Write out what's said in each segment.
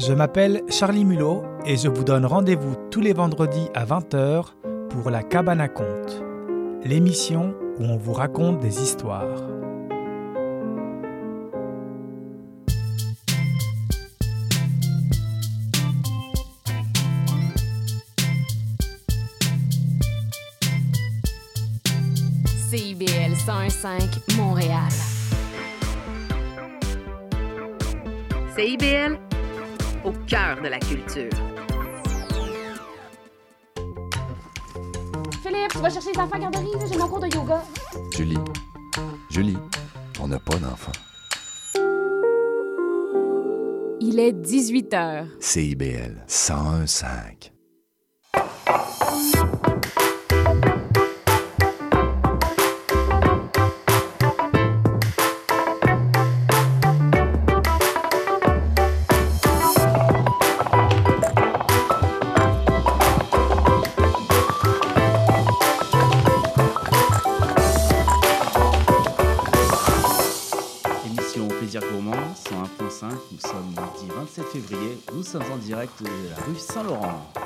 je m'appelle Charlie Mulot et je vous donne rendez-vous tous les vendredis à 20h pour la Cabane à Conte, l'émission où on vous raconte des histoires. CIBL 101.5 Montréal. CIBL, au cœur de la culture. Philippe, tu vas chercher les enfants à la garderie, j'ai mon cours de yoga. Julie, Julie, on n'a pas d'enfant. Il est 18 h. CIBL 101.5. sommes en direct de la rue Saint-Laurent.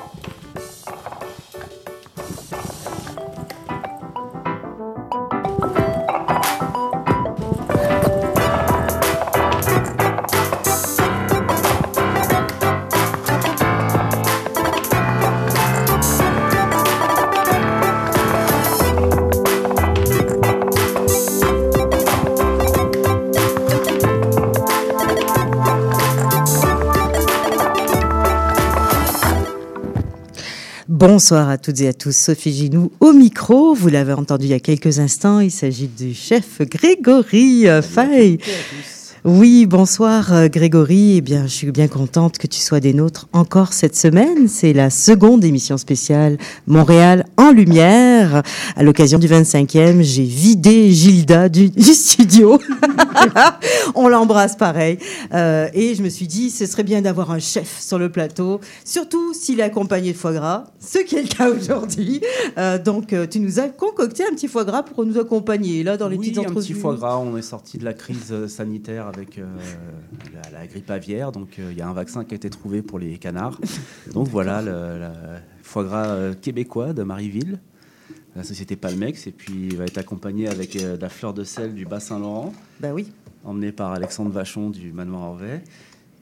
Bonsoir à toutes et à tous. Sophie Ginou au micro. Vous l'avez entendu il y a quelques instants. Il s'agit du chef Grégory euh, Fay. Oui, bonsoir euh, Grégory. Eh bien, je suis bien contente que tu sois des nôtres encore cette semaine. C'est la seconde émission spéciale Montréal en lumière. À l'occasion du 25e, j'ai vidé Gilda du, du studio. On l'embrasse pareil. Euh, et je me suis dit, ce serait bien d'avoir un chef sur le plateau, surtout s'il est accompagné de foie gras, ce qui est le cas aujourd'hui. Euh, donc, tu nous as concocté un petit foie gras pour nous accompagner là dans les oui, petites un entrevues. petit foie gras. On est sorti de la crise sanitaire avec euh, la, la grippe aviaire. Donc, euh, il y a un vaccin qui a été trouvé pour les canards. Donc, voilà le, le foie gras euh, québécois de Marieville, la société Palmex. Et puis, il va être accompagné avec de la fleur de sel du Bas-Saint-Laurent. Bah oui. emmené par Alexandre Vachon du Manoir Orvais,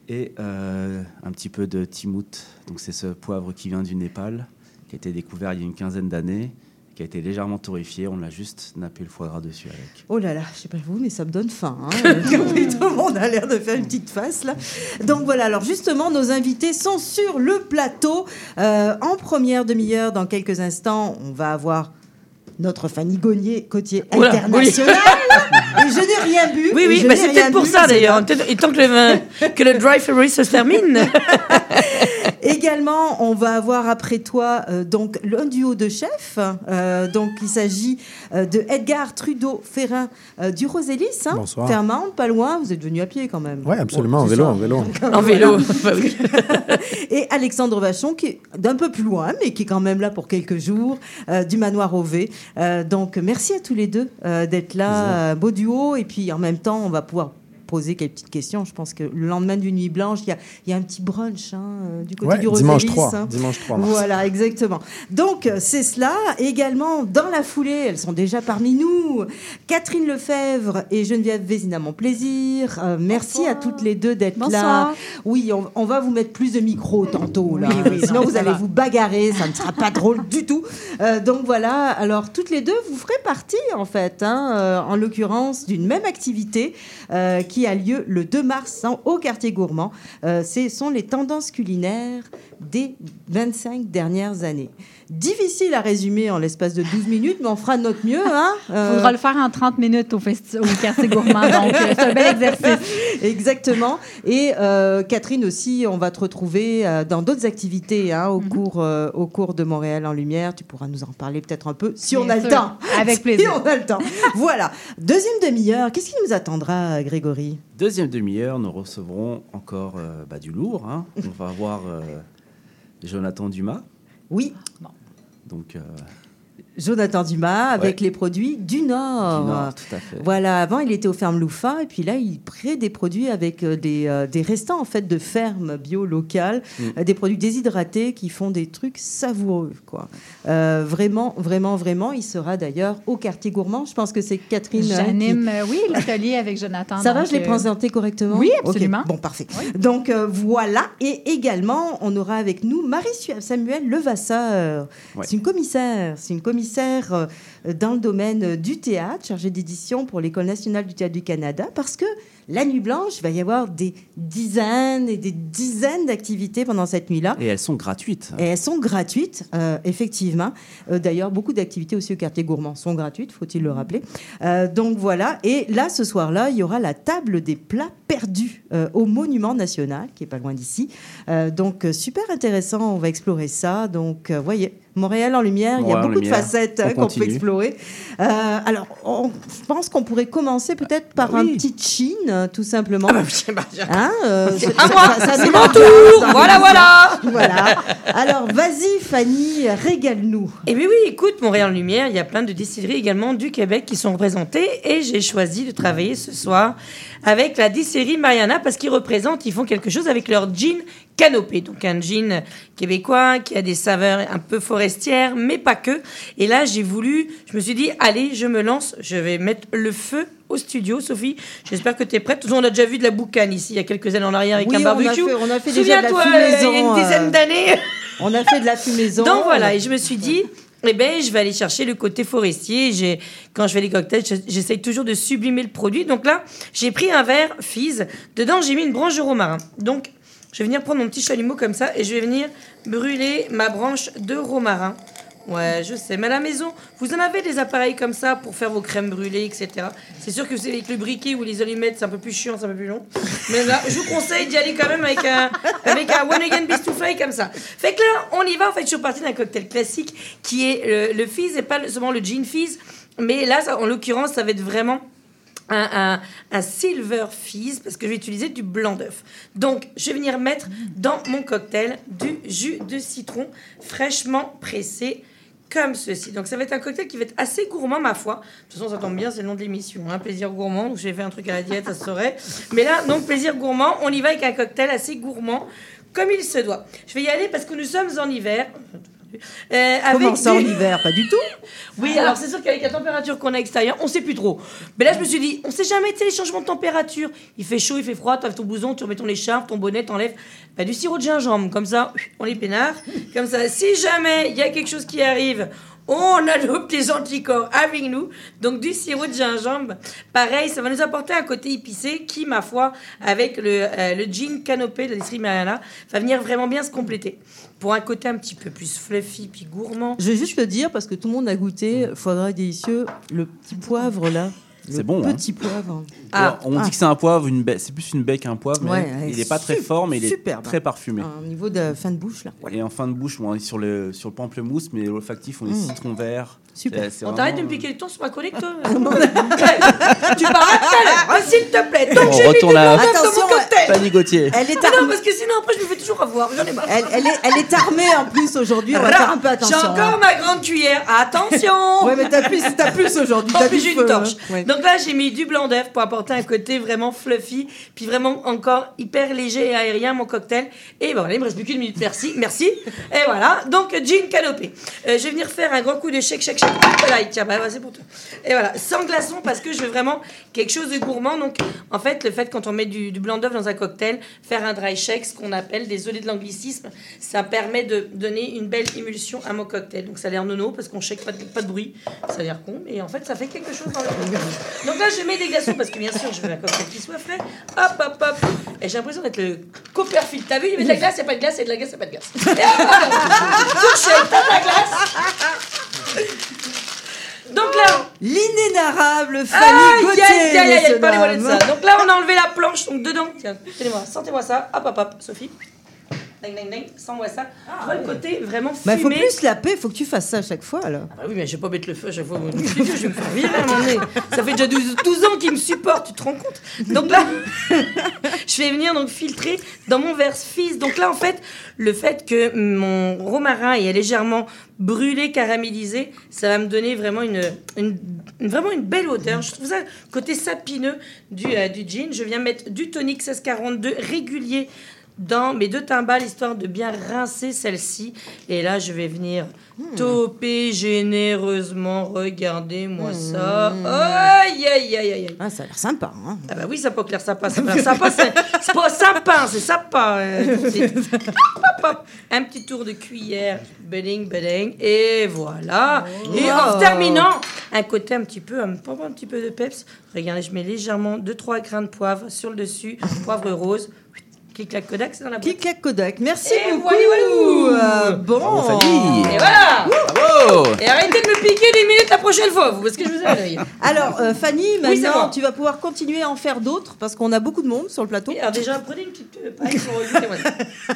et un petit peu de timout. Donc c'est ce poivre qui vient du Népal, qui a été découvert il y a une quinzaine d'années, qui a été légèrement torréfié. On l'a juste nappé le foie gras dessus avec. Oh là là, je sais pas vous, mais ça me donne faim. Hein. Tout le monde a l'air de faire une petite face là. Donc voilà, alors justement, nos invités sont sur le plateau. Euh, en première demi-heure, dans quelques instants, on va avoir notre Fanny Gognier, côtier Oula, international. Et je n'ai rien bu. Oui, oui, n'ai c'est peut-être pour bu, ça d'ailleurs. Et tant que le, que le dry ferry se termine. Également, on va avoir après toi euh, donc un duo de chefs. Euh, donc il s'agit euh, de Edgar Trudeau Ferrin euh, du Rosélis, hein, Bonsoir. Fairmount, pas loin. Vous êtes venu à pied quand même. Oui, absolument, en vélo, en vélo. en vélo. Bah oui. Et Alexandre Vachon, qui est d'un peu plus loin, mais qui est quand même là pour quelques jours, euh, du manoir OV. Euh, donc, merci à tous les deux euh, d'être là. Euh, beau duo. Et puis, en même temps, on va pouvoir poser quelques petites questions. Je pense que le lendemain d'une nuit blanche, il y a, il y a un petit brunch hein, euh, du côté Ouais, du dimanche Rosélis, 3, hein. dimanche 3 mars. Voilà, exactement. Donc, c'est cela. Également, dans la foulée, elles sont déjà parmi nous. Catherine Lefebvre et Geneviève Vézina, mon plaisir. Euh, merci à toutes les deux d'être là. Bonsoir. Oui, on, on va vous mettre plus de micros tantôt. Là. Oui, oui, Sinon, non, vous allez va. vous bagarrer. Ça ne sera pas drôle du tout. Euh, donc, voilà. Alors, toutes les deux, vous ferez partie, en fait, hein, euh, en l'occurrence, d'une même activité euh, a lieu le 2 mars au quartier gourmand. Euh, ce sont les tendances culinaires des 25 dernières années. Difficile à résumer en l'espace de 12 minutes, mais on fera de notre mieux. Hein Il Euh, faudra le faire en 30 minutes au, festi- au quartier gourmand. Donc, euh, c'est un bel exercice. Exactement. Et euh, Catherine aussi, on va te retrouver euh, dans d'autres activités hein, au, cours, euh, au cours de Montréal en Lumière. Tu pourras nous en parler peut-être un peu si on a le temps. Avec Si plaisir. on a le temps. voilà. Deuxième demi-heure. Qu'est-ce qui nous attendra, Grégory? Deuxième demi-heure, nous recevrons encore euh, bah, du lourd. hein. On va voir euh, Jonathan Dumas. Oui. Donc, euh, Jonathan Dumas avec les produits du Nord. Du Nord, tout à fait. Voilà, avant il était aux fermes Loufa et puis là il crée des produits avec euh, des, euh, des restants en fait de fermes bio locales, Mm. euh, des produits déshydratés qui font des trucs savoureux quoi. Euh, vraiment, vraiment, vraiment. Il sera d'ailleurs au quartier gourmand. Je pense que c'est Catherine. hein, qui- J'anime, oui, l'atelier avec Jonathan. Ça va, je l'ai euh, présenté correctement oui, absolument. Bon, parfait. Donc euh, voilà. Et également, on aura avec nous Marie Samuel Levasseur. Ouais. C'est une commissaire. C'est une commissaire euh, dans le domaine euh, du théâtre, chargée d'édition pour l'École nationale du théâtre du Canada, parce que la nuit blanche, il va y avoir des dizaines et des dizaines d'activités pendant cette nuit-là. Et elles sont gratuites. Et elles sont gratuites, euh, effectivement. Euh, D'ailleurs, beaucoup d'activités aussi au quartier gourmand sont gratuites, faut-il le rappeler. Euh, donc voilà. Et là, ce soir-là, il y aura la table des plats perdus au Monument National, qui est pas loin d'ici. Donc super intéressant. On va explorer ça. Donc, voyez. Montréal en lumière, il y a beaucoup de facettes hein, qu'on peut explorer. Euh, alors, on- je pense qu'on pourrait commencer peut-être par Bah un petit chin, euh, tout simplement. Ah bah, Hein, euh, à moi, ça- c'est mon tour. Voilà, voilà. voilà. Alors, vas-y, Fanny, régale-nous. Et oui, oui, écoute, Montréal en Lumière, il y a plein de distilleries également du Québec qui sont représentées et j'ai choisi de travailler ce soir avec la distillerie Mariana parce qu'ils représentent, ils font quelque chose avec leur gin canopé. Donc un gin québécois qui a des saveurs un peu forestières, mais pas que. Et là, j'ai voulu, je me suis dit, allez, je me lance, je vais mettre le feu au studio. Sophie, j'espère que tu es prête. On a déjà vu de la boucane ici, il y a quelques années en arrière avec Oui, un on a barbecue. fait- on a fait déjà de la Souviens-toi, il y a fumaison, une dizaine euh, d'années. On a fait de la fumaison. Donc voilà, et je me suis dit, eh ben, je vais aller chercher le côté forestier. J'ai, quand je fais les cocktails, je- j'essaye toujours de sublimer le produit. Donc là, j'ai pris un verre Fizz. Dedans, j'ai mis une branche de romarin. Donc, je vais venir prendre mon petit chalumeau comme ça et je vais venir brûler ma branche de romarin. Ouais, je sais. Mais à la maison, vous en avez des appareils comme ça pour faire vos crèmes brûlées, etc. C'est sûr que c'est avec le briquet ou les allumettes, c'est un peu plus chiant, c'est un peu plus long. Mais là, je vous conseille d'y aller quand même avec un, avec un One Again Beast to Fly comme ça. Fait que là, on y va. En fait, je suis partie d'un cocktail classique qui est le, le fizz et pas le- seulement le gin fizz. Mais là, en l'occurrence, ça va être vraiment un, un- silver fizz parce que je vais utiliser du blanc d'œuf. Donc, je vais venir mettre dans mon cocktail du jus de citron fraîchement pressé comme ceci. Donc, ça va être un cocktail qui va être assez gourmand, ma foi. De toute façon, ça tombe bien, c'est le nom de l'émission. Hein, plaisir gourmand. Donc, j'ai fait un truc à la diète, ça saurait. Mais là, donc, plaisir gourmand, on y va avec un cocktail assez gourmand, comme il se doit. Je vais y aller parce que nous sommes en hiver. Euh, Comment avec ça en hiver Pas du tout. oui, alors c'est sûr qu'avec la température qu'on a extérieure, on sait plus trop. Mais là, je me suis dit, on sait jamais, tu sais, les changements de température. Il fait chaud, il fait froid, tu ton blouson, tu remets ton écharpe, ton bonnet, t'enlèves bah, du sirop de gingembre. Comme ça, on est peinard. Comme ça, si jamais il y a quelque chose qui arrive, on adopte les anticorps avec nous. Donc, du sirop de gingembre. Pareil, ça va nous apporter un côté épicé qui, ma foi, avec le, euh, le gin canopé de la va venir vraiment bien se compléter. Pour un côté un petit peu plus fluffy puis gourmand. Je vais juste te dire, parce que tout le monde a goûté, foie gras délicieux, le petit poivre là. C'est bon, hein. Petit poivre. Ah. on dit que c'est un poivre, une baie- c'est plus une baie qu'un poivre, mais Ouais, il n'est pas très fort, mais il est superbe. très parfumé. Au niveau de fin de bouche là. Et en fin de bouche, on est sur le, sur le pamplemousse, mais l'olfactif, on est Mm. citron vert. Super. On t'arrête de me piquer le ton sur ma chronique, toi Tu parles tout à l'heure, hein, s'il te plaît. Donc, On retourne à-. Fanny Gauthier. Elle est, Ah non, armée, parce que sinon, après, je me fais toujours avoir. J'en ai marre. elle, elle est, elle est armée en plus aujourd'hui. On va faire un peu attention. J'ai encore hein. ma grande cuillère. Attention Ouais, mais t'as plus, t'as plus aujourd'hui. T'as plus, j'ai une torche. Donc là, j'ai mis du blanc d'œuf pour apporter un côté vraiment fluffy, puis vraiment encore hyper léger et aérien, mon cocktail. Et ben voilà, il me reste plus qu'une minute. Merci, merci. Et voilà, donc gin canopé. Euh, je vais venir faire un grand coup de shake, shake, shake. Voilà, tiens, bah, c'est pour toi. Et voilà, sans glaçon parce que je veux vraiment quelque chose de gourmand. Donc, en fait, le fait quand on met du, blanc d'œuf dans un cocktail, faire un dry shake, ce qu'on appelle, désolé de l'anglicisme, ça permet de donner une belle émulsion à mon cocktail. Donc, ça a l'air nono parce qu'on shake pas de, pas de bruit. Ça a l'air con, mais en fait, ça fait quelque chose dans le. Donc là, je mets des glaçons parce que bien sûr, je veux un cocktail qui soit frais. Hop, hop, hop. Et j'ai l'impression d'être le Copperfield. T'as vu, il met de la glace, il n'y a pas de glace, et de la glace, il n'y a pas de glace. Et hop, hop, hop. Tu shakes, t'as de la glace. Donc là, L'inénarrable Fanny Gauthier. aïe, aïe, aïe, parlez-moi de ça. Donc là, on a enlevé la planche, donc dedans. Tiens, tenez-moi, sentez-moi ça. Hop, hop, hop, Sophie. Ding, ding, ding. Sans-moi ça. tu vois le côté vraiment Il fumé. faut plus la paix, il faut que tu fasses ça à chaque fois. Là. Ah bah oui, mais je vais pas mettre le feu à chaque fois. Je vais me faire virer à un moment donné. Ça fait déjà 12, 12 ans qu'il me supporte, tu te rends compte? Donc là, je vais venir donc filtrer dans mon verre fils. Donc là, en fait, le fait que mon romarin est légèrement brûlé, caramélisé, ça va me donner vraiment une, une- une- vraiment une belle odeur. Je trouve ça côté sapineux du, euh, du gin. Je viens mettre du tonic 1642 régulier dans mes deux timbales, histoire de bien rincer celle-ci. Et là, je vais venir toper généreusement. Regardez-moi ça. Aïe, aïe, aïe, aïe. Ah, ça a l'air sympa. Hein. Ah bah oui, ça peut clair sympa, ça peut l'air sympa, c'est c'est pas sympa, c'est sympa. euh, hop. Un petit tour de cuillère, bedding, bedding, et voilà. Et en terminant, un côté un petit peu, un, un petit peu de peps. Regardez, je mets légèrement 2-3 grains de poivre sur le dessus, poivre rose. Clic clac Kodak, c'est dans la boîte. Clic clac Kodak. Merci Et beaucoup. voilà, voilà. Euh, bon. Bravo, Fanny. Et voilà Bravo Et arrêtez de me piquer des minutes la prochaine fois, vous, parce que je vous ai. Alors, euh, Fanny, maintenant, tu vas pouvoir continuer à en faire d'autres parce qu'on a beaucoup de monde sur le plateau. Oui, alors déjà, prenez une petite euh, paille pour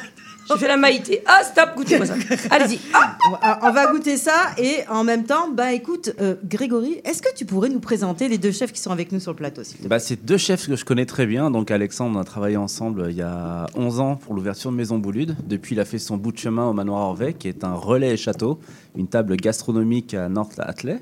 Je fais la maïté. Ah, stop, goûtez-moi ça. Allez-y. Ah, On va- goûter ça et en même temps, bah écoute, euh, Grégory, est-ce que tu pourrais nous présenter les deux chefs qui sont avec nous sur le plateau s'il te plaît? Bah, c'est deux chefs que je connais très bien. Donc Alexandre, on a travaillé ensemble euh, il y a 11 ans pour l'ouverture de Maison Boulude. Depuis, il a fait son bout de chemin au manoir Orvey, qui est un relais et château, une table gastronomique à North Atley.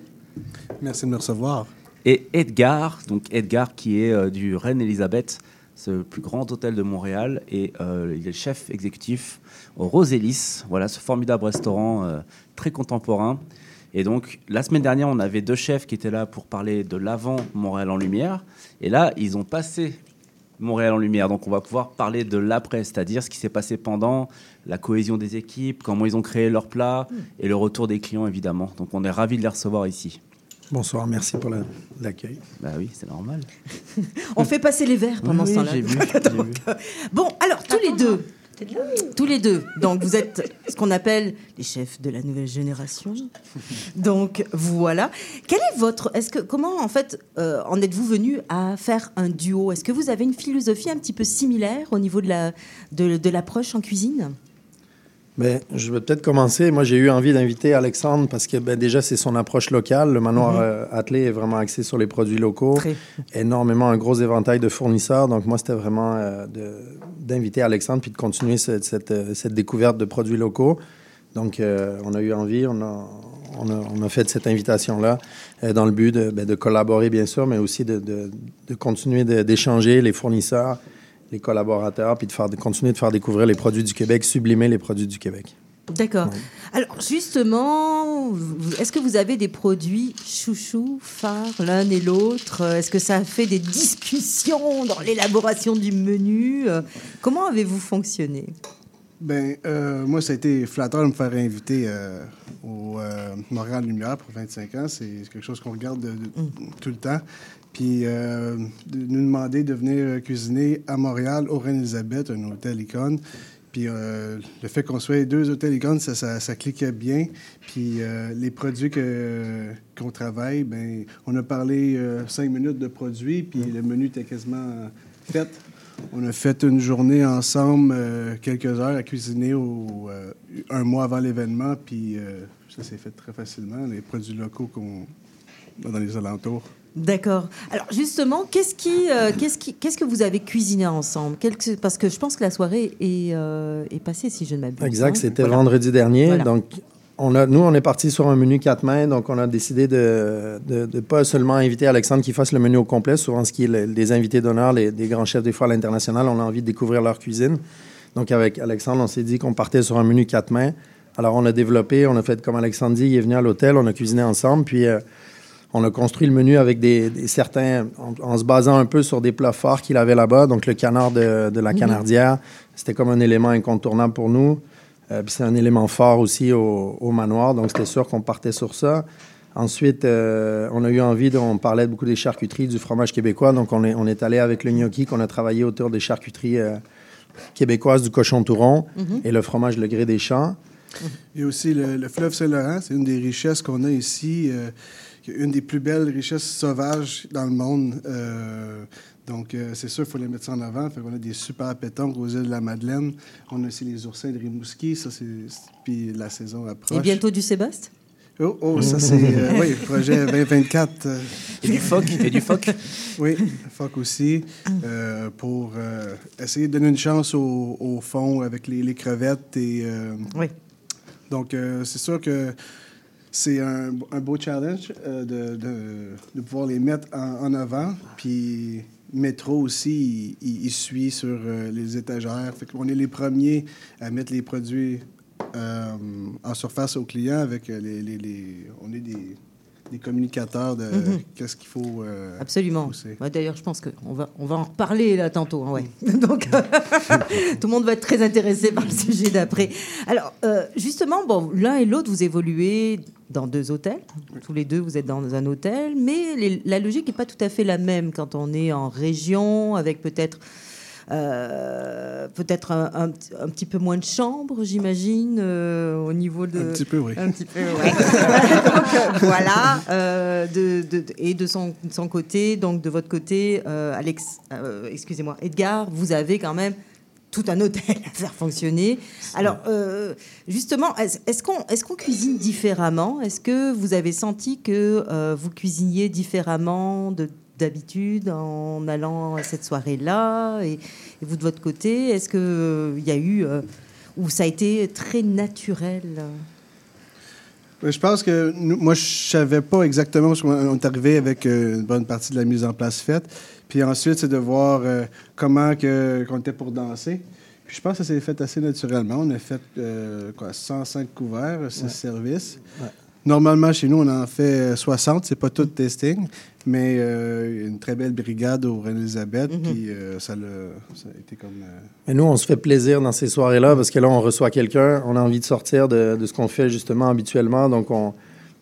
Merci de me recevoir. Et Edgar, donc Edgar qui est euh, du Reine Elisabeth, c'est le plus grand hôtel de Montréal, et euh, il est chef exécutif au Rosélis, voilà ce formidable restaurant euh, très contemporain. Et donc la semaine dernière, on avait deux chefs qui étaient là pour parler de l'avant Montréal en lumière, et là ils ont passé Montréal en lumière, donc on va pouvoir parler de l'après, c'est-à-dire ce qui s'est passé pendant, la cohésion des équipes, comment ils ont créé leurs plats, et le retour des clients évidemment. Donc on est ravis de les recevoir ici. Bonsoir, merci pour la- l'accueil. Bah oui, c'est normal. On fait passer les verres pendant Oui, ce temps-là. j'ai vu, j'ai vu. Bon, alors tous les deux, tous les deux, donc vous êtes ce qu'on appelle les chefs de la nouvelle génération. Donc voilà. Quel est votre, est-ce que comment en fait euh, en êtes-vous venu à faire un duo? Est-ce que vous avez une philosophie un petit peu similaire au niveau de la de, de l'approche en cuisine? Ben, je vais peut-être commencer. Moi, j'ai eu envie d'inviter Alexandre parce que ben, déjà, c'est son approche locale. Le manoir euh, Attelé est vraiment axé sur les produits locaux. Très. Énormément, un gros éventail de fournisseurs. Donc, moi, c'était vraiment euh, d'inviter Alexandre puis de continuer cette, cette, euh, cette découverte de produits locaux. Donc, euh, on a eu envie, on a, on a, on a fait cette invitation-là dans le but de, ben, de collaborer, bien sûr, mais aussi de, de, de continuer d'échanger les fournisseurs, les collaborateurs, puis de, faire, de continuer de faire découvrir les produits du Québec, sublimer les produits du Québec. D'accord. Alors justement, est-ce que vous avez des produits chouchous, phares, l'un et l'autre? Est-ce que ça fait des discussions dans l'élaboration du menu? Comment avez-vous fonctionné? Ben, euh, moi, ça a été flatteur de me faire inviter euh, au euh, Montréal Lumière pour 25 ans. C'est quelque chose qu'on regarde de- de- tout le temps. Puis, euh, nous demander de venir euh, cuisiner à Montréal, au Reine-Élisabeth, un hôtel icône. Puis, euh, le fait qu'on soit deux hôtels icônes, ça, cliquait bien. Puis, les produits que- qu'on travaille, ben, on a parlé cinq minutes de produits, puis le menu était quasiment fait. On a fait une journée ensemble, quelques heures à cuisiner un mois avant l'événement, puis ça s'est fait très facilement. Les produits locaux qu'on a dans les alentours. D'accord. Alors justement, qu'est-ce qui, euh, qu'est-ce qui, qu'est-ce que vous avez cuisiné ensemble? Parce que je pense que la soirée est, euh, est passée, si je ne m'abuse. Exact, hein. c'était Voilà. vendredi dernier. Voilà. Donc, on a, nous, on est parti sur un menu quatre mains. Donc, on a décidé de ne pas seulement inviter Alexandre qui fasse le menu au complet. Souvent, ce qui est le- les invités d'honneur, les, des grands chefs des fois à l'international, on a envie de découvrir leur cuisine. Donc, avec Alexandre, on s'est dit qu'on partait sur un menu quatre mains. Alors, on a développé, on a fait comme Alexandre dit, il est venu à l'hôtel, on a cuisiné ensemble. Puis, euh, on a construit le menu avec des, des certains, en, en se basant un peu sur des plats forts qu'il avait là-bas. Donc, le canard de, de la canardière, c'était comme un élément incontournable pour nous. Euh, c'est un élément fort aussi au, au manoir, donc c'était sûr qu'on partait sur ça. Ensuite, euh, on a eu envie, de, on parlait beaucoup des charcuteries, du fromage québécois, donc on est, on est allé avec le gnocchi qu'on a travaillé autour des charcuteries euh, québécoises du cochon touron Mhm. et le fromage Le Gré des Champs. Il y a aussi le, le fleuve Saint-Laurent, c'est une des richesses qu'on a ici, euh, une des plus belles richesses sauvages dans le monde. Euh, Donc, euh, c'est sûr, il faut les mettre ça en avant. Fait qu'on a des super pétanques aux îles de la Madeleine. On a aussi les oursins de Rimouski. Ça, c'est... Puis la saison approche. Et bientôt du Sébastien? Oh, oh, ça, c'est... euh, oui, projet 2024. euh, Et du phoque, et du phoque. oui, phoque aussi. euh, pour euh, essayer de donner une chance au, au fond avec les, les crevettes. Et, euh, Oui. Donc, euh, c'est sûr que c'est un, un beau challenge euh, de, de, de pouvoir les mettre en, en avant. Puis, Métro aussi, il, il- il suit sur euh, les étagères. Fait qu'on est les premiers à mettre les produits euh, en surface aux clients avec les. les- les- on est des, des communicateurs de Mhm. qu'est-ce qu'il faut. euh, Absolument. Ouais, D'ailleurs, je pense qu'on va, on va en reparler là tantôt. hein, ouais. Donc, tout le monde va être très intéressé par le sujet d'après. Alors, euh, justement, bon, l'un et l'autre, vous évoluez dans deux hôtels. Tous les deux, vous êtes dans un hôtel. Mais les- la logique n'est pas tout à fait la même quand on est en région, avec peut-être. euh, peut-être un, un petit- un petit peu moins de chambres, j'imagine, euh, au niveau de... Un petit peu, oui. Un petit peu, ouais. donc, euh, voilà. euh, de, de- de- et de son, de son côté, donc de votre côté, Alex, excusez-moi, Edgar, vous avez quand même tout un hôtel à faire fonctionner. Alors, euh, justement, est-ce qu'on est qu'on cuisine différemment? Est-ce que vous avez senti que euh, vous cuisiniez différemment de d'habitude en allant à cette soirée-là? Et, et vous de votre côté, est-ce qu'il y a eu euh, ou ça a été très naturel? Je pense que nous- moi, je savais pas exactement parce qu'on est arrivé avec euh, une bonne partie de la mise en place faite. Puis ensuite, c'est de voir euh, comment que, qu'on était pour danser. Puis je pense que ça s'est fait assez naturellement. On a fait euh, quoi, 105 couverts, 6 services. Normalement, chez nous, on en fait euh, 60. C'est pas tout testing, mais euh, il y a une très belle brigade au Reine-Élisabeth. Puis euh, ça, ça a été comme... euh, Mais nous, on se fait plaisir dans ces soirées-là parce que là, on reçoit quelqu'un, on a envie de sortir de, de ce qu'on fait justement habituellement. Donc, on,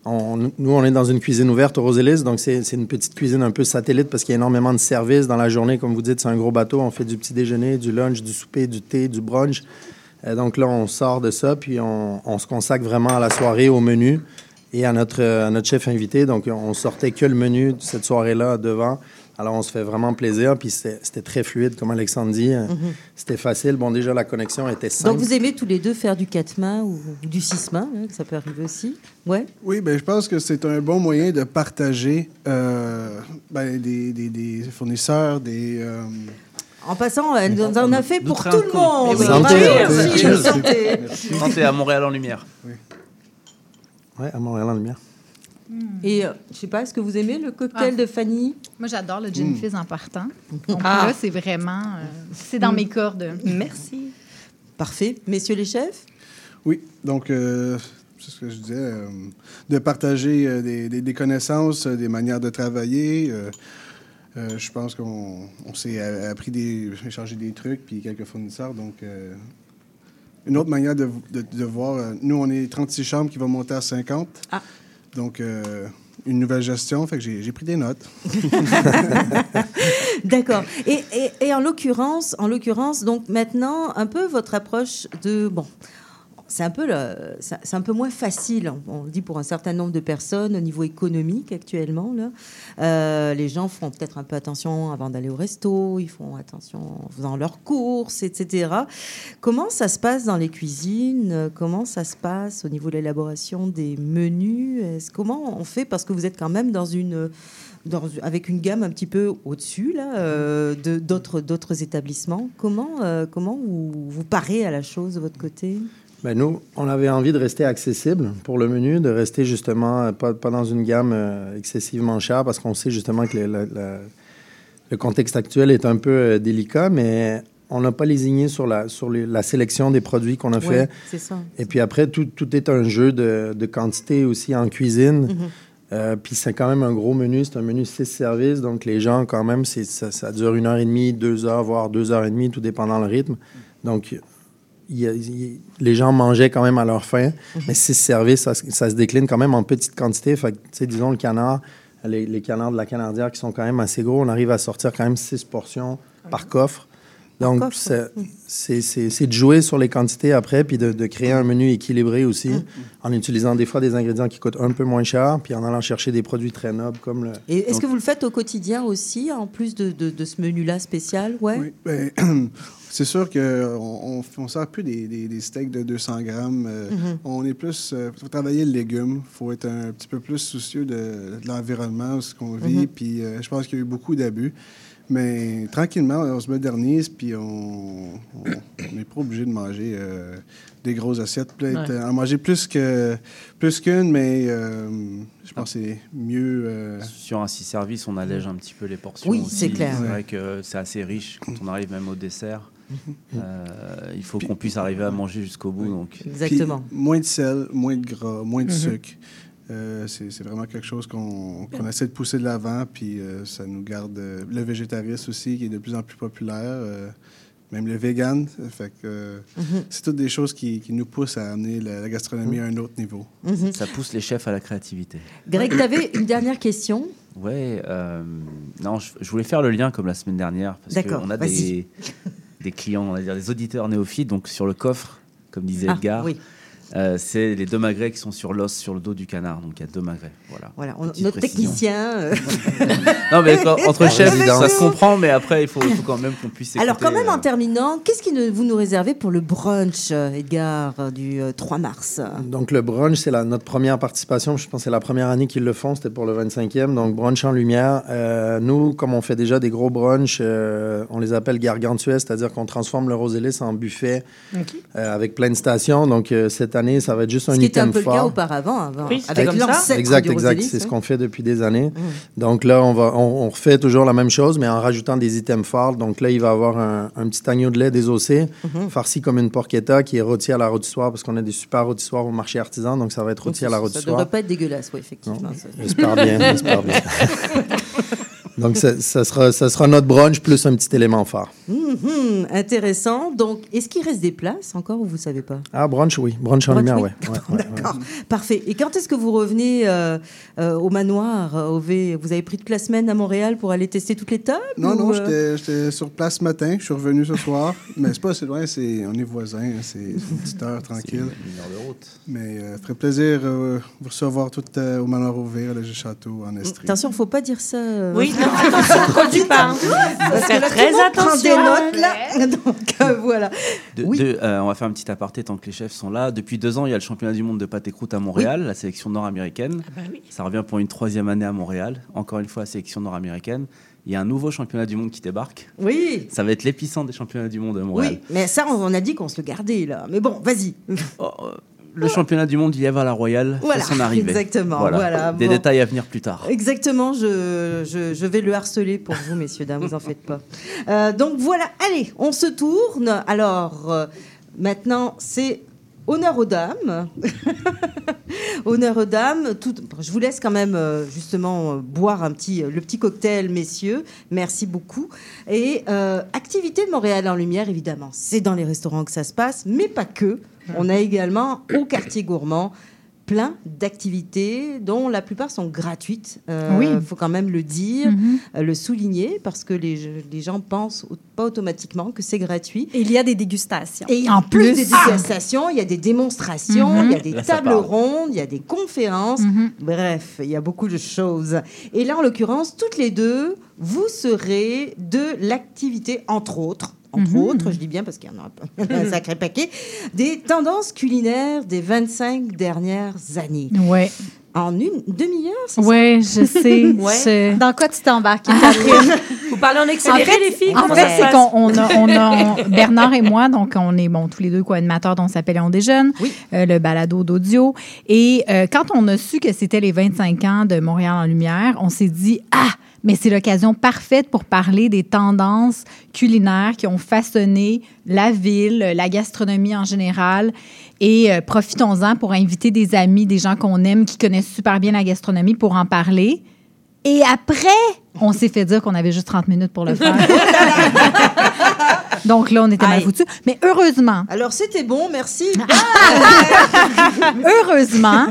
on- nous, on est dans une cuisine ouverte au Rosélis, donc c'est c'est une petite cuisine un peu satellite parce qu'il y a énormément de services dans la journée. Comme vous dites, c'est un gros bateau. On fait du petit déjeuner, du lunch, du souper, du thé, du brunch. Euh, donc là, on sort de ça, puis on, on se consacre vraiment à la soirée, au menu et à notre, à notre chef invité. Donc, on sortait que le menu de cette soirée-là devant. Alors, on se fait vraiment plaisir. Puis, c'était c'était très fluide, comme Alexandre dit. Euh, C'était facile. Bon, déjà, la connexion était simple. Donc vous aimez tous les deux faire du quatre mains ou, ou du six mains, hein, ça peut arriver aussi. Ouais. Oui, ben, je pense que c'est un bon moyen de partager euh, ben, des, des- des fournisseurs, des... euh, En passant, elle nous en a fait pour tout le monde. Oui. Santé. Merci, Santé. santé. Santé à Montréal en lumière. Ouais, à Montréal en lumière. Et euh, je sais pas, est-ce que vous aimez le cocktail Ah. de Fanny? Moi, j'adore le gin fizz en partant. Donc Ah. là, c'est vraiment... euh, c'est dans mes cordes. Merci. Parfait. Messieurs les chefs? Oui, donc euh, c'est ce que je disais, euh, de partager euh, des, des- des connaissances, euh, des manières de travailler. euh, euh, je pense qu'on on s'est appris des, échangé des trucs, puis quelques fournisseurs. Donc, euh, une autre manière de, de- de voir, euh, nous, on est 36 chambres qui vont monter à 50. Ah. Donc, euh, une nouvelle gestion, fait que j'ai pris des notes. D'accord. Et, et- et en l'occurrence, en l'occurrence, donc maintenant, un peu votre approche de bon. C'est un peu c'est un peu moins facile, on, le dit pour un certain nombre de personnes au niveau économique actuellement. Euh, les gens font peut-être un peu attention avant d'aller au resto, ils font attention en faisant leurs courses, etc. Comment ça se passe dans les cuisines? Comment ça se passe au niveau de l'élaboration des menus? Comment on fait? Parce que vous êtes quand même dans une avec une gamme un petit peu au-dessus euh, de- d'autres, établissements. Comment, euh, comment vous, vous à la chose de votre côté? Ben, nous, on avait envie de rester accessible pour le menu, de rester justement euh, pas, pas dans une gamme euh, excessivement chère parce qu'on sait justement que le, la- la- le contexte actuel est un peu euh, délicat, mais on n'a pas lésigné sur, la, sur les- la sélection des produits qu'on a fait. Ouais, c'est ça. Et puis après, tout, tout est un jeu de, de quantité aussi en cuisine. Mhm. Euh, puis c'est quand même un gros menu, c'est un menu six services, donc les gens quand même, ça, ça dure une heure et demie, deux heures, voire deux heures et demie, tout dépendant le rythme. Donc y a- il y a- les gens mangeaient quand même à leur faim, mais six services, ça, se- ça se décline quand même en petite quantité. Fait que, tu sais, disons le canard, les, les canards de la canardière qui sont quand même assez gros, on arrive à sortir quand même six portions par coffre. Donc, coffre. c'est- c'est c'est- c'est de jouer sur les quantités après, puis de, de créer un menu équilibré aussi, Mm. en utilisant des fois des ingrédients qui coûtent un peu moins cher, puis en allant chercher des produits très nobles comme le. Et est-ce Donc, que vous le faites au quotidien aussi, en plus de, de- de ce menu-là spécial? Ouais? Oui, ben, c'est sûr qu'on on, on sert plus des, des- des steaks de 200 grammes. euh, Mhm. On est plus. Il faut travailler le légume. Il faut être un petit peu plus soucieux de, de l'environnement, ce qu'on vit. Mhm. Puis euh, je pense qu'il y a eu beaucoup d'abus. Mais tranquillement, on se modernise, puis on n'est pas obligé de manger euh, des grosses assiettes. Peut-être Ouais. euh, en manger plus que plus qu'une, mais euh, je pense que c'est mieux. euh, Sur un six services, on allège un petit peu les portions. Oui, c'est clair. C'est vrai que c'est assez riche quand on arrive même au dessert. Euh, il faut qu'on puisse arriver à manger jusqu'au bout. Donc, Exactement. Puis, moins de sel, moins de gras, moins de Mhm. sucre. Euh, c'est vraiment quelque chose qu'on essaie de pousser de l'avant, puis euh, ça nous garde. euh, le végétarisme aussi, qui est de plus en plus populaire, euh, même le vegan. Fait que euh, Mhm. c'est toutes des choses qui, qui nous poussent à amener la, la gastronomie à un autre niveau. Mhm. ça pousse les chefs à la créativité. Greg, tu avais une dernière question? Ouais, euh, non, je, je voulais faire le lien comme la semaine dernière parce D'accord, qu'on a des, des clients, on va dire des auditeurs néophytes. Donc sur le coffre, comme disait Ah, Edgar, oui. Euh, c'est les deux magrets qui sont sur l'os, sur le dos du canard. Donc il y a deux magrets. Voilà. Voilà, on- Petite notre précision. technicien. euh, Non, mais quand- entre chefs, Évidemment. ça se comprend, mais après, il faut, il faut quand même qu'on puisse. Alors, quand même, en euh, terminant, qu'est-ce que vous nous réservez pour le brunch, euh, Edgar, du euh, 3 mars? Donc, le brunch, c'est la- notre première participation. Je pense que c'est la première année qu'ils le font. C'était pour le 25e. Donc, brunch en lumière. Euh, nous, comme on fait déjà des gros brunchs, euh, on les appelle gargantuesques, c'est-à-dire qu'on transforme le Rosélis en buffet euh, avec plein de stations. Donc, euh, cette année, ça va être juste un Ce qui était un item peu le fort. cas auparavant, avant, Oui, avec l'ancêtre Exact, exact. C'est ce hein. qu'on fait depuis des années. Donc là, on, va, on, on refait toujours la même chose, mais en rajoutant des items forts. Donc là, il va y avoir un, un petit agneau de lait désossé, Mhm. farci comme une porchetta, qui est rôti à la rôtissoire, parce qu'on a des super rôtissoirs au marché artisan. Donc ça va être Donc, rôti à la ça ne rôtissoire. devrait pas être dégueulasse, oui, effectivement. J'espère bien, j'espère bien. Donc ça, ça sera, ça sera notre brunch plus un petit élément phare. Mhm, intéressant. Donc, est-ce qu'il reste des places encore ou vous savez pas? Ah, brunch, oui. Brunch en Brunch, lumière, oui. ouais. Ouais, ouais, ouais. D'accord, parfait. Et quand est-ce que vous revenez euh, euh, au manoir au V? Vous avez pris toute la semaine à Montréal pour aller tester toutes les tables Non, ou, non, euh, j'étais- j'étais sur place ce matin. Je suis revenu ce soir. mais c'est pas assez loin, c'est, on est voisins. hein, C'est une petite heure tranquille. une heure de route. Mais euh, ferait plaisir euh, vous recevoir tout euh, au Manoir Ouvert, le Château, en Estrie. Attention, faut pas dire ça. Oui, attention, parce que là, très prend des attention. notes là. Donc euh, voilà. De- Oui. de- euh, on va faire un petit aparté tant que les chefs sont là. Depuis deux ans, il y a le championnat du monde de pâte et croûte à Montréal, la sélection nord-américaine. bah oui. Ça revient pour une troisième année à Montréal. Encore une fois, la sélection nord-américaine. Il y a un nouveau championnat du monde qui débarque. Oui. Ça va être l'épicentre des championnats du monde à Montréal. Oui, mais ça, on on a dit qu'on se le gardait là. Mais bon, vas-y. Oh, euh, le championnat du monde Lièvre à la Royale, Voilà, c'est son arrivée. exactement, voilà, Des bon. détails à venir plus tard. Exactement, je, je, je vais le harceler pour vous, messieurs, dames, vous en faites pas. Euh, donc voilà, allez, on se tourne. Alors, euh, maintenant, c'est honneur aux dames. honneur aux dames. Tout, je vous laisse quand même, euh, justement, boire un petit, le petit cocktail, messieurs. Merci beaucoup. Et euh, activité de Montréal en lumière, évidemment, c'est dans les restaurants que ça se passe, mais pas que. On a également au quartier gourmand plein d'activités dont la plupart sont gratuites. Il Oui. faut quand même le dire, Mhm. euh, le souligner, parce que les, les gens pensent au- pas automatiquement que c'est gratuit. Et il y a des dégustations. Et en plus plus, des dégustations, il y a des démonstrations, Mhm. il y a des Là, tables rondes, il y a des conférences. Mhm. Bref, il y a beaucoup de choses. Et là, en l'occurrence, toutes les deux, vous serez de l'activité, entre autres, entre Mhm. autres, je dis bien parce qu'il y en a un- sacré paquet, des tendances culinaires des 25 dernières années. Ouais. En une demi-heure, c'est ça? Ouais, je sais. Ouais. je- Dans quoi tu t'embarques, Catherine? Vous parlez en accéléré, En fait, les filles En fait, c'est qu'on on a, on a- on- Bernard et moi, donc on est bon tous les deux co-animateurs dont s'appelle On déjeune, Oui. euh, le balado d'audio. Et euh, quand on a su que c'était les 25 ans de Montréal en lumière, on s'est dit ah, mais c'est l'occasion parfaite pour parler des tendances culinaires qui ont façonné la ville, la gastronomie en général. Et euh, profitons-en pour inviter des amis, des gens qu'on aime, qui connaissent super bien la gastronomie pour en parler. Et après, on s'est fait dire qu'on avait juste 30 minutes pour le faire. Donc là, on était mal foutus. Mais heureusement, Alors, c'était bon, merci. heureusement,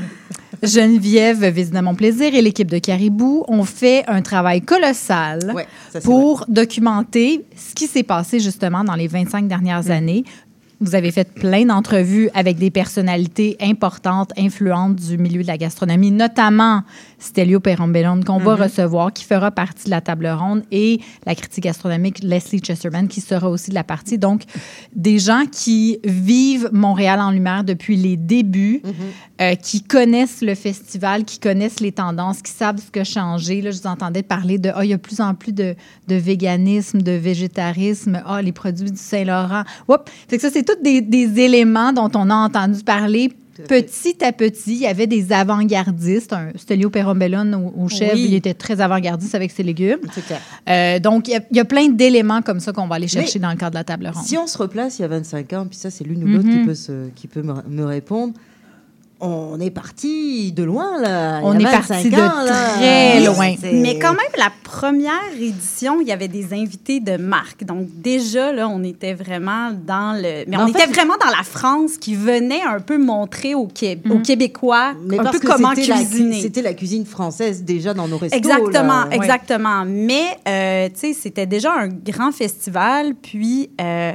Geneviève, à mon plaisir et l'équipe de Caribou ont fait un travail colossal Ouais, ça, c'est pour documenter ce qui s'est passé justement dans les 25 dernières années. Vous avez fait plein d'entrevues avec des personnalités importantes, influentes du milieu de la gastronomie, notamment Stelio Perambellone, qu'on va recevoir, qui fera partie de la table ronde, et la critique gastronomique Leslie Chesterman, qui sera aussi de la partie. Donc, des gens qui vivent Montréal en lumière depuis les débuts, euh, qui connaissent le festival, qui connaissent les tendances, qui savent ce qui a changé. Là, je vous entendais parler de, ah, il y a de plus en plus de, de véganisme, de végétarisme, ah, les produits du Saint-Laurent. Oups! Fait que ça, c'est tous des, des éléments dont on a entendu parler petit à petit, il y avait des avant-gardistes. Stelio Perombellone au, au chef, Oui. il était très avant-gardiste avec ses légumes. Euh, donc, il y a- il y, a plein d'éléments comme ça qu'on va aller chercher dans le cadre de la table ronde. Si on se replace il y a 25 ans, puis ça, c'est l'une ou l'autre qui peut, se- qui peut me, me répondre. On est parti de loin, là. On est 25 parti de ans, là. très loin. Mais quand même, la première édition, il y avait des invités de marque. Donc, déjà, là, on était vraiment dans le. Mais, on était vraiment dans la France qui venait un peu montrer aux, Qué- aux Québécois Mais un peu comment c'était la cu- cuisiner. C'était la cuisine française déjà dans nos restos. Exactement, là. exactement. Mais, euh, tu sais, c'était déjà un grand festival, puis... euh,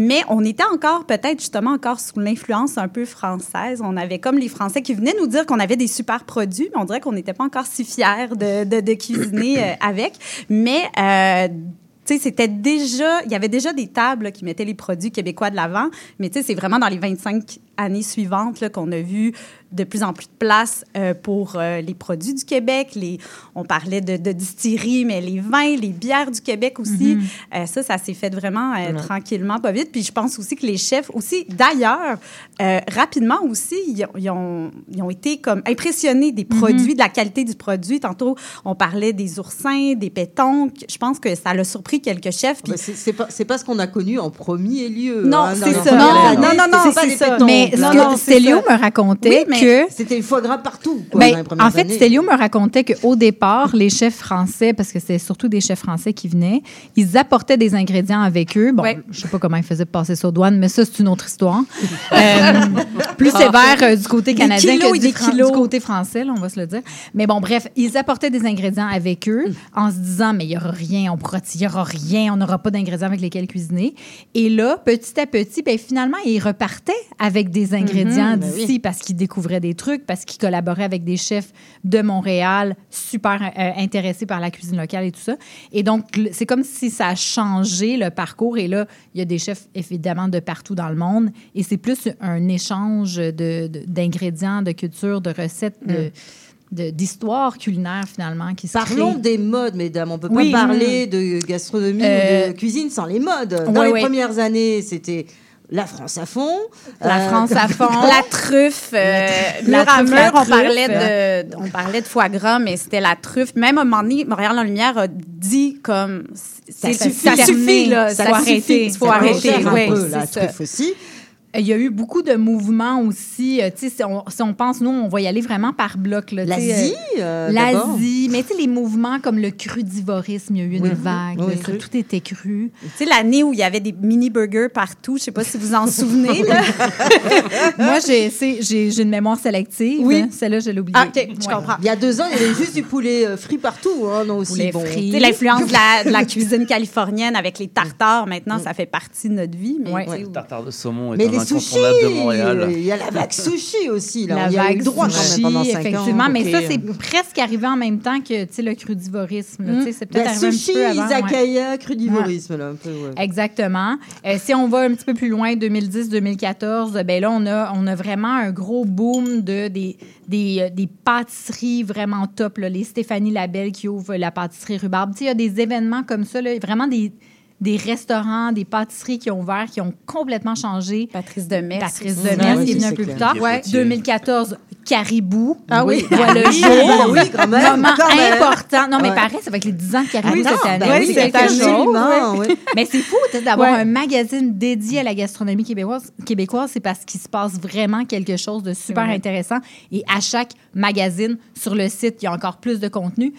mais on était encore, peut-être justement, encore sous l'influence un peu française. On avait comme les Français qui venaient nous dire qu'on avait des super produits, mais on dirait qu'on n'était pas encore si fiers de, de, de cuisiner euh, avec. Mais, euh, tu sais, c'était déjà... Il y avait déjà des tables là, qui mettaient les produits québécois de l'avant, mais tu sais, c'est vraiment dans les 25 années suivantes là, qu'on a vu de plus en plus de place euh, pour euh, les produits du Québec. Les, on parlait de, de distillerie, mais les vins, les bières du Québec aussi. Mhm. Euh, ça, ça s'est fait vraiment tranquillement, pas vite. Puis je pense aussi que les chefs aussi, d'ailleurs, rapidement aussi, ils ont, ils ont, ils ont été comme impressionnés des produits, de la qualité du produit. Tantôt, on parlait des oursins, des pétonques. Je pense que ça l'a surpris quelques chefs. Puis Bah, c'est- C'est pas, c'est pas ce qu'on a connu en premier lieu. Non, hein, c'est ça. Non, non, non, non, pas c'est ça. pétanques, Mais non, c'est me racontait Oui, que C'était le foie gras partout. quoi, Ben, dans les premières en fait, années. Stelio me racontait qu'au départ, les chefs français, parce que c'était surtout des chefs français qui venaient, ils apportaient des ingrédients avec eux. Bon, Ouais. je sais pas comment ils faisaient passer ça aux douanes, mais ça, c'est une autre histoire. Euh, plus sévère euh, du côté canadien kilos que du, fran- du côté français, là, on va se le dire. Mais bon, bref, ils apportaient des ingrédients avec eux en se disant, mais il y aura rien, on pourra, il y aura rien, on n'aura pas d'ingrédients avec lesquels cuisiner. Et là, petit à petit, ben, finalement, ils repartaient avec des ingrédients ben oui. d'ici parce qu'ils découvraient des trucs, parce qu'ils collaboraient avec des chefs de Montréal super euh, intéressés par la cuisine locale et tout ça. Et donc, c'est comme si ça a changé le parcours. Et là, il y a des chefs, évidemment, de partout dans le monde. Et c'est plus un échange de- de- d'ingrédients, de, culture, de recettes, de- de- d'histoire culinaire, finalement, qui se Parlons crée. des modes, mesdames. On peut Oui. pas parler de gastronomie Euh, ou de cuisine sans les modes. Dans ouais, les ouais. premières années, c'était la France à fond. La Euh, France à fond. La truffe, euh, La truffe, mur, la on parlait de, on parlait de foie gras, mais c'était la truffe. Même à un moment donné, Montréal en lumière a dit comme Ça ça, suffit. suffit là, Ça faut suffit. arrêter, il faut ça arrêter. peu, la truffe aussi. Il y a eu beaucoup de mouvements aussi. euh, tu sais, si on, si on pense, nous, on va y aller vraiment par bloc. L'Asie, euh, euh. L'Asie. Mais tu sais, les mouvements comme le crudivorisme, il y a eu une Oui. vague. Oui. là, ça, tout était cru. Tu sais l'année où il y avait des mini burgers partout, je sais pas si vous en souvenez là. Moi, j'ai c'est- j'ai j'ai une mémoire sélective. Oui. Celle-là, je l'ai oubliée. Ah, OK, je Ouais. comprends. Il y a deux ans, il y avait juste du poulet euh, frit partout. Hein, non, aussi, Poulet bon. frit. L'influence de la, de la cuisine californienne avec les tartares, maintenant, ça fait partie de notre vie. Mais, Ouais. Le tartare de saumon est Mais un les incontournable de Montréal. euh, il y a la vague sushi aussi. Là. La y a vague droit quand sushi, même pendant cinq effectivement. ans. Mais ça, c'est presque arrivé en même temps que tu sais, le crudivorisme. Mm. Sais, C'est peut-être arrivé un sushi, petit peu avant. ouais. izakaya, crudivorisme. Là, un peu, ouais. Exactement. Euh, si on va un petit peu plus loin, 2010-2014, ben là, on a, on a vraiment un gros boom de, des, des, euh, des pâtisseries vraiment top. là. Les Stéphanie Labelle qui ouvrent la pâtisserie rhubarbe. Il y a des événements comme ça, là, vraiment des, des restaurants, des pâtisseries qui ont ouvert, qui ont complètement changé. Patrice de Metz. Patrice aussi. de Metz, Ouais, qui est venu c'est un peu clair. plus tard. Pierre Ouais. Gauthier. 2014, Caribou. Ah oui. Voit le oui, jour. ben oui, quand même, Moment quand même. important. Non, mais Ouais. pareil, ça va être les 10 ans de Caribou Attends, cette année. ben oui, C'est absolument, oui. Mais c'est fou tu sais, d'avoir Ouais. un magazine dédié à la gastronomie québécoise. québécoise c'est parce qu'il se passe vraiment quelque chose de super intéressant. Et à chaque magazine, sur le site, il y a encore plus de contenu.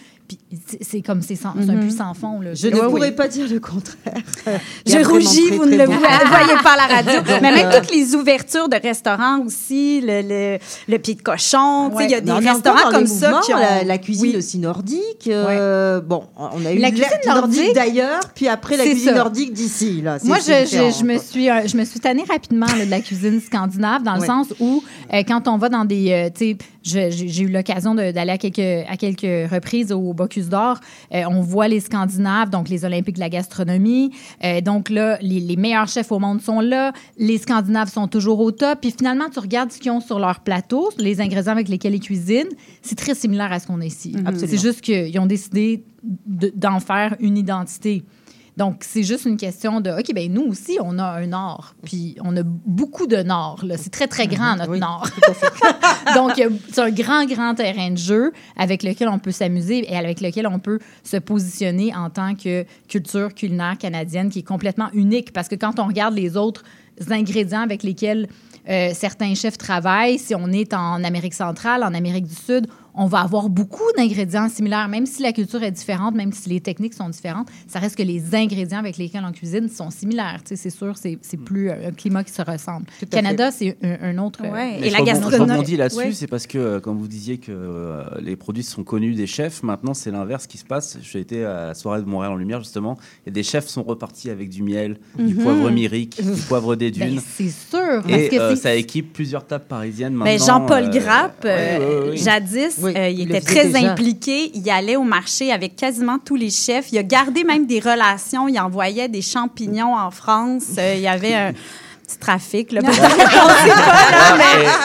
C'est- comme c'est sans- c'est un Mhm. puits sans fond. Là. Je ne Oui, oui. pourrais pas dire le contraire. Je rougis, très, vous ne le voyez pas à la radio. Donc, Mais même euh, toutes les ouvertures de restaurants aussi, le, le, le pied de cochon, tu sais, il y a des restaurants comme ça qui ont... la, la cuisine Oui. aussi nordique. euh, Bon, on a eu La cuisine nordique, d'ailleurs, puis après la cuisine ça. nordique d'ici. là. C'est- Moi, je, je, me suis, euh, je me suis tannée rapidement là, de la cuisine scandinave, dans le Ouais. sens où, euh, quand on va dans des. J'ai eu l'occasion d'aller à quelques, à quelques reprises au Bocuse d'Or. Euh, on voit les Scandinaves, donc les Olympiques de la gastronomie. Euh, donc là, les, les meilleurs chefs au monde sont là. Les Scandinaves sont toujours au top. Puis finalement, tu regardes ce qu'ils ont sur leur plateau, les ingrédients avec lesquels ils cuisinent. C'est très similaire à ce qu'on a ici. Absolument. C'est juste qu'ils ont décidé de- d'en faire une identité. Donc, c'est juste une question de, OK, ben nous aussi, on a un nord. Puis, on a beaucoup de nord. là. C'est très, très grand, notre Oui, nord. Donc, c'est un grand, grand terrain de jeu avec lequel on peut s'amuser et avec lequel on peut se positionner en tant que culture culinaire canadienne qui est complètement unique. Parce que quand on regarde les autres ingrédients avec lesquels euh, certains chefs travaillent, si on est en Amérique centrale, en Amérique du Sud, on va avoir beaucoup d'ingrédients similaires, même si la culture est différente, même si les techniques sont différentes, ça reste que les ingrédients avec lesquels on cuisine sont similaires. Tu sais, c'est sûr, c'est c'est plus euh, un climat qui se ressemble. Canada, c'est un, un autre. euh, Ouais. Mais Et la gastronomie. Je rebondis là-dessus, Ouais. c'est parce que, euh, comme vous disiez que euh, les produits sont connus des chefs, maintenant c'est l'inverse qui se passe. J'ai été à la soirée de Montréal en Lumière, justement, et des chefs sont repartis avec du miel, du Mhm. poivre myrique, du poivre des Ben, dunes. c'est sûr. parce et que euh, c'est- ça équipe plusieurs tables parisiennes maintenant. Ben, Jean-Paul euh, Grappe, ouais, ouais, ouais, ouais. jadis, Oui, euh, il était très déjà. impliqué. Il allait au marché avec quasiment tous les chefs. Il a gardé même des relations. Il envoyait des champignons en France. Euh, il y avait un petit trafic. Là, peut-être qu'on sait pas, là,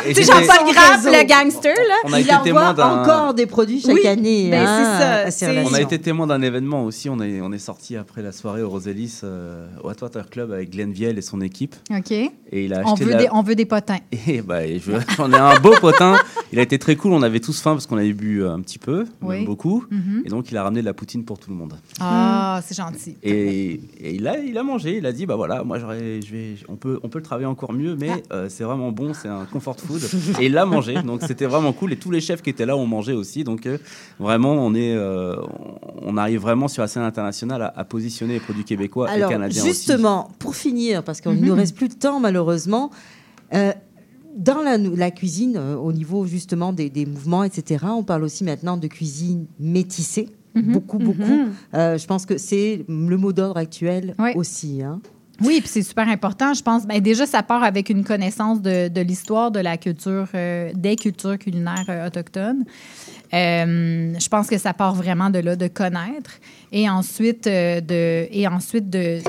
mais- Tu sais, Jean-Paul le gangster, là. On a Il été témoin envoie d'un. encore des produits chaque Oui, année. ben, hein, c'est ça. On a été témoin d'un événement aussi. On est, on est sorti après la soirée au Rosélis euh, au Atwater Club avec Glenn Viel et son équipe. OK. Et il a On acheté veut, la- des, on veut des potins. Et bah, et je- j'en ai un beau potin. Il a été très cool. On avait tous faim parce qu'on avait bu un petit peu, Oui. même beaucoup. Mhm. Et donc, il a ramené de la poutine pour tout le monde. Ah, c'est gentil. Et, et il, a, il a mangé. Il a dit bah voilà, moi, j'aurais, je vais, on, peut, on peut le travailler encore mieux, mais euh, c'est vraiment bon. C'est un comfort food. Et il l'a mangé. Donc, c'était vraiment cool. Et tous les chefs qui étaient là ont mangé aussi. Donc, euh, vraiment, on, est, euh, on arrive vraiment sur la scène internationale à, à positionner les produits québécois Alors, et canadiens aussi. justement, pour finir, parce qu'il ne Mhm. nous reste plus de temps malheureusement, euh, dans la, la cuisine, euh, au niveau justement des, des mouvements, etc., on parle aussi maintenant de cuisine métissée. Mhm. Beaucoup, beaucoup. Mhm. Euh, je pense que c'est le mot d'ordre actuel Oui. aussi. hein. Oui, puis c'est super important. Je pense, ben déjà, ça part avec une connaissance de, de l'histoire de la culture, euh, des cultures culinaires euh, autochtones. Euh, je pense que ça part vraiment de là, de connaître et ensuite de et ensuite de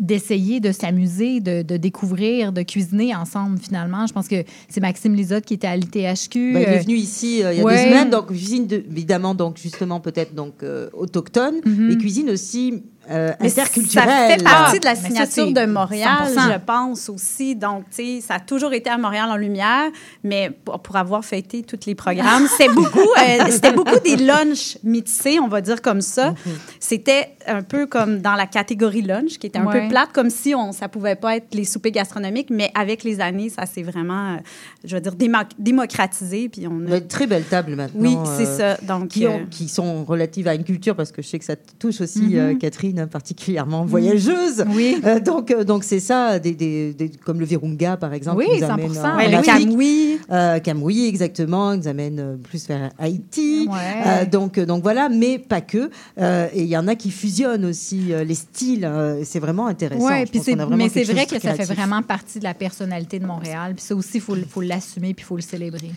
d'essayer de s'amuser, de, de découvrir, de cuisiner ensemble finalement. Je pense que c'est Maxime Lisotte qui était à l'ITHQ. Ben, il est venu ici euh, il y a ouais. deux semaines, donc cuisine de- évidemment, donc justement peut-être donc euh, autochtone, mais cuisine aussi euh, interculturelle. Ça fait partie de la Ah, ça, signature de Montréal, 100%. je pense aussi. Donc, tu sais, ça a toujours été à Montréal en lumière, mais pour, pour avoir fêté tous les programmes, c'était beaucoup, euh, c'était beaucoup des lunchs métissés, on va dire comme ça. C'était un peu comme dans la catégorie lunch, qui était un Ouais. peu plate, comme si on, ça pouvait pas être les soupers gastronomiques, mais avec les années, ça s'est vraiment, euh, je veux dire, démo- démocratisé. Puis on a... de très belles tables maintenant. Oui, c'est euh, ça. Donc, qui, euh, ont- qui sont relatives à une culture, parce que je sais que ça touche aussi Mhm. euh, Catherine, particulièrement voyageuse. Oui. Euh, donc, euh, donc c'est ça, des, des- des- comme le Virunga, par exemple. Oui, qui nous 100%. amène en ouais, le camouille. Euh, Camouille, exactement, qui nous amène euh, plus vers Haïti. Ouais. Euh, donc, donc voilà, mais pas que. Et il y en a qui fusionnent aussi les styles. c'est vraiment intéressant. Ouais, puis mais c'est vrai que ça fait vraiment partie de la personnalité de Montréal. Puis ça aussi, il faut, l'assumer puis il faut le célébrer.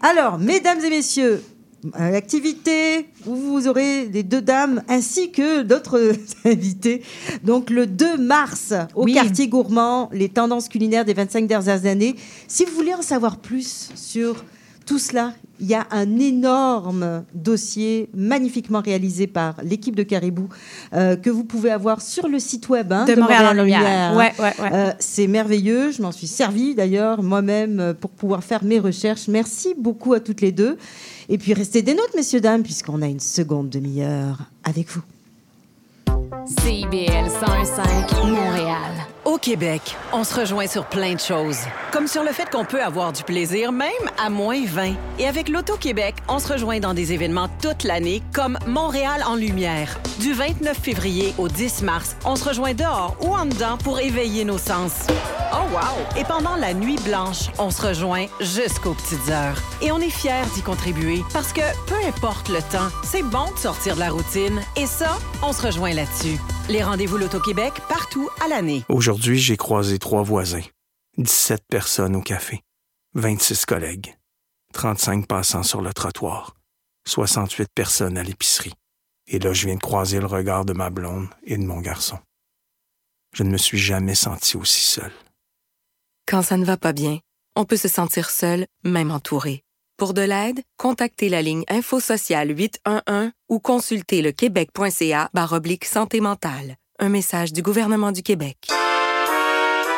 Alors, mesdames et messieurs, activité où vous aurez les deux dames ainsi que d'autres invités. Donc, le 2 mars, au Oui. quartier gourmand, les tendances culinaires des 25 dernières années. Si vous voulez en savoir plus sur tout cela, il y a un énorme dossier magnifiquement réalisé par l'équipe de Caribou euh, que vous pouvez avoir sur le site web hein, de, Montréal en Lumière, lumière. Ouais, ouais, ouais. Euh, c'est merveilleux, je m'en suis servi d'ailleurs moi-même euh, pour pouvoir faire mes recherches. Merci beaucoup à toutes les deux. Et puis restez des notes, messieurs, dames, puisqu'on a une seconde demi-heure avec vous. CIBL 105 Montréal. Au Québec, on se rejoint sur plein de choses. Comme sur le fait qu'on peut avoir du plaisir même à moins 20. Et avec l'Auto-Québec, on se rejoint dans des événements toute l'année comme Montréal en lumière. Du 29 février au 10 mars, on se rejoint dehors ou en dedans pour éveiller nos sens. Oh wow! Et pendant la nuit blanche, on se rejoint jusqu'aux petites heures. Et on est fiers d'y contribuer parce que peu importe le temps, c'est bon de sortir de la routine. Et ça, on se rejoint là-dessus. Les rendez-vous L'Auto-Québec partout à l'année. J'ai croisé trois voisins, 17 personnes au café, 26 collègues, 35 passants sur le trottoir, 68 personnes à l'épicerie. Et là, je viens de croiser le regard de ma blonde et de mon garçon. Je ne me suis jamais senti aussi seul. Quand ça ne va pas bien, on peut se sentir seul, même entouré. Pour de l'aide, contactez la ligne Info Sociale 811 ou consultez le québec.ca santé mentale. Un message du gouvernement du Québec.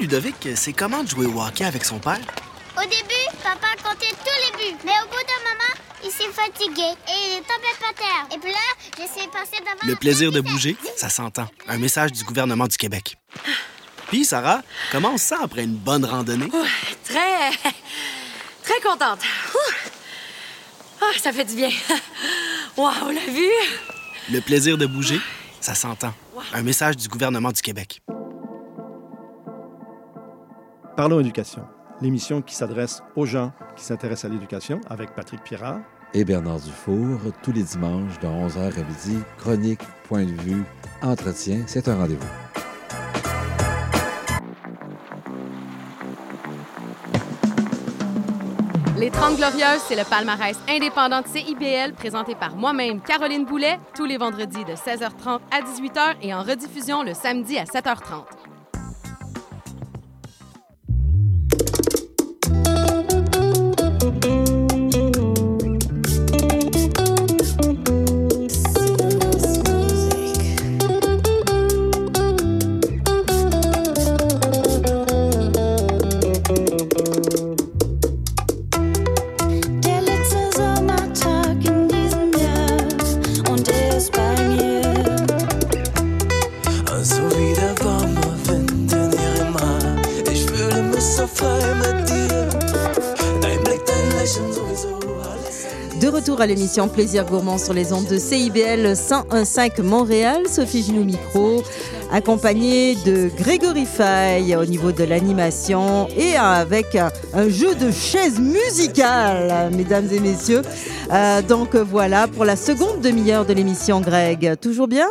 Ludovic, c'est comment de jouer au hockey avec son père? Au début, papa comptait tous les buts. Mais au bout d'un moment, il s'est fatigué et il est tombé par terre. Et puis là, j'essaie de passer devant Le plaisir de bouger, ça s'entend. Un message du gouvernement du Québec. Puis, Sarah, comment on se sent après une bonne randonnée? Très. très contente. Ah, ça fait du bien. Waouh, la vue! Le plaisir de bouger, ça s'entend. Un message du gouvernement du Québec. Parlons éducation, l'émission qui s'adresse aux gens qui s'intéressent à l'éducation avec Patrick Pirard. Et Bernard Dufour, tous les dimanches de 11h à midi, chronique, point de vue, entretien, c'est un rendez-vous. Les 30 Glorieuses, c'est le palmarès indépendant de CIBL présenté par moi-même, Caroline Boulet, tous les vendredis de 16h30 à 18h et en rediffusion le samedi à 7h30. L'émission Plaisir Gourmand sur les ondes de CIBL 101.5 Montréal, Sophie Ginou Micro, accompagnée de Grégory Fay au niveau de l'animation et avec un, jeu de chaises musicales, mesdames et messieurs. Euh, donc voilà pour la seconde demi-heure de l'émission, Greg. Toujours bien?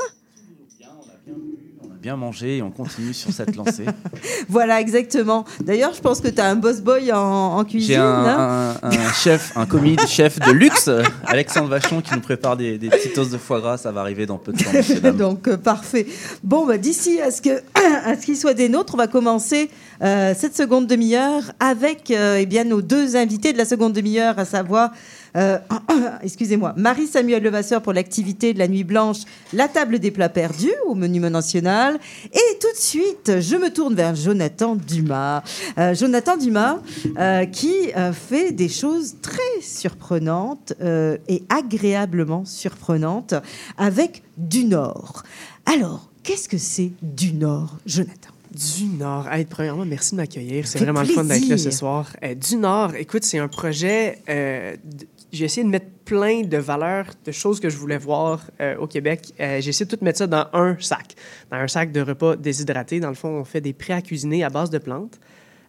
Bien mangé et on continue sur cette lancée. Voilà, exactement. D'ailleurs, je pense que tu as un boss boy en, en cuisine. J'ai un, un- un chef, un commis chef de luxe, Alexandre Vachon, qui nous prépare des, des petites os de foie gras. Ça va arriver dans peu de temps. Donc, euh, parfait. Bon, bah, d'ici à ce que- à ce qu'il soit des nôtres, on va commencer euh, cette seconde demi-heure avec euh, eh bien, nos deux invités de la seconde demi-heure, à savoir, euh, excusez-moi, Marie-Samuel Levasseur pour l'activité de la Nuit Blanche, la table des plats perdus au Monument National. Et tout de suite, je me tourne vers Jonathan Dumas. Euh, Jonathan Dumas, euh, qui fait des choses très surprenantes et agréablement surprenantes avec du Nord. Alors, qu'est-ce que c'est du Nord, Jonathan? Du Nord. Hey, premièrement, merci de m'accueillir. C'est vraiment le fun d'être là ce soir. Euh, du Nord, écoute, c'est un projet. euh, j'ai essayé de mettre plein de valeurs, de choses que je voulais voir euh, au Québec. Euh, j'ai essayé de tout mettre ça dans un sac. Dans un sac de repas déshydratés. Dans le fond, on fait des prêts à cuisiner à base de plantes.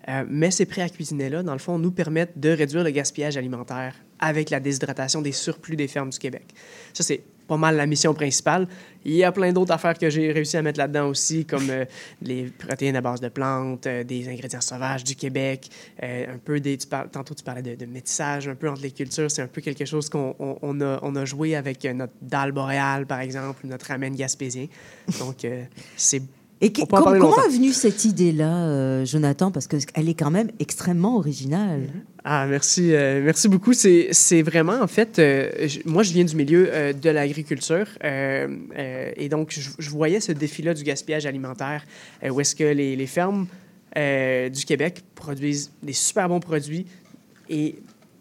Euh, mais ces prêts à cuisiner-là, dans le fond, nous permettent de réduire le gaspillage alimentaire avec la déshydratation des surplus des fermes du Québec. Ça, c'est pas mal la mission principale. Il y a plein d'autres affaires que j'ai réussi à mettre là-dedans aussi, comme euh, les protéines à base de plantes, euh, des ingrédients sauvages du Québec, euh, un peu des. tantôt, tu parlais de, métissage, un peu entre les cultures. C'est un peu quelque chose qu'on on, a, on a joué avec notre dalle boréale, par exemple, notre ramen gaspésien. Donc, c'est. Et com- comment longtemps. est venue cette idée-là, euh, Jonathan? Parce qu'elle est quand même extrêmement originale. Ah, merci, euh, merci beaucoup. C'est, vraiment, en fait, euh, je- moi, je viens du milieu euh, de l'agriculture euh, euh, et donc, je, je voyais ce défi-là du gaspillage alimentaire euh, où est-ce que les, les fermes euh, du Québec produisent des super bons produits et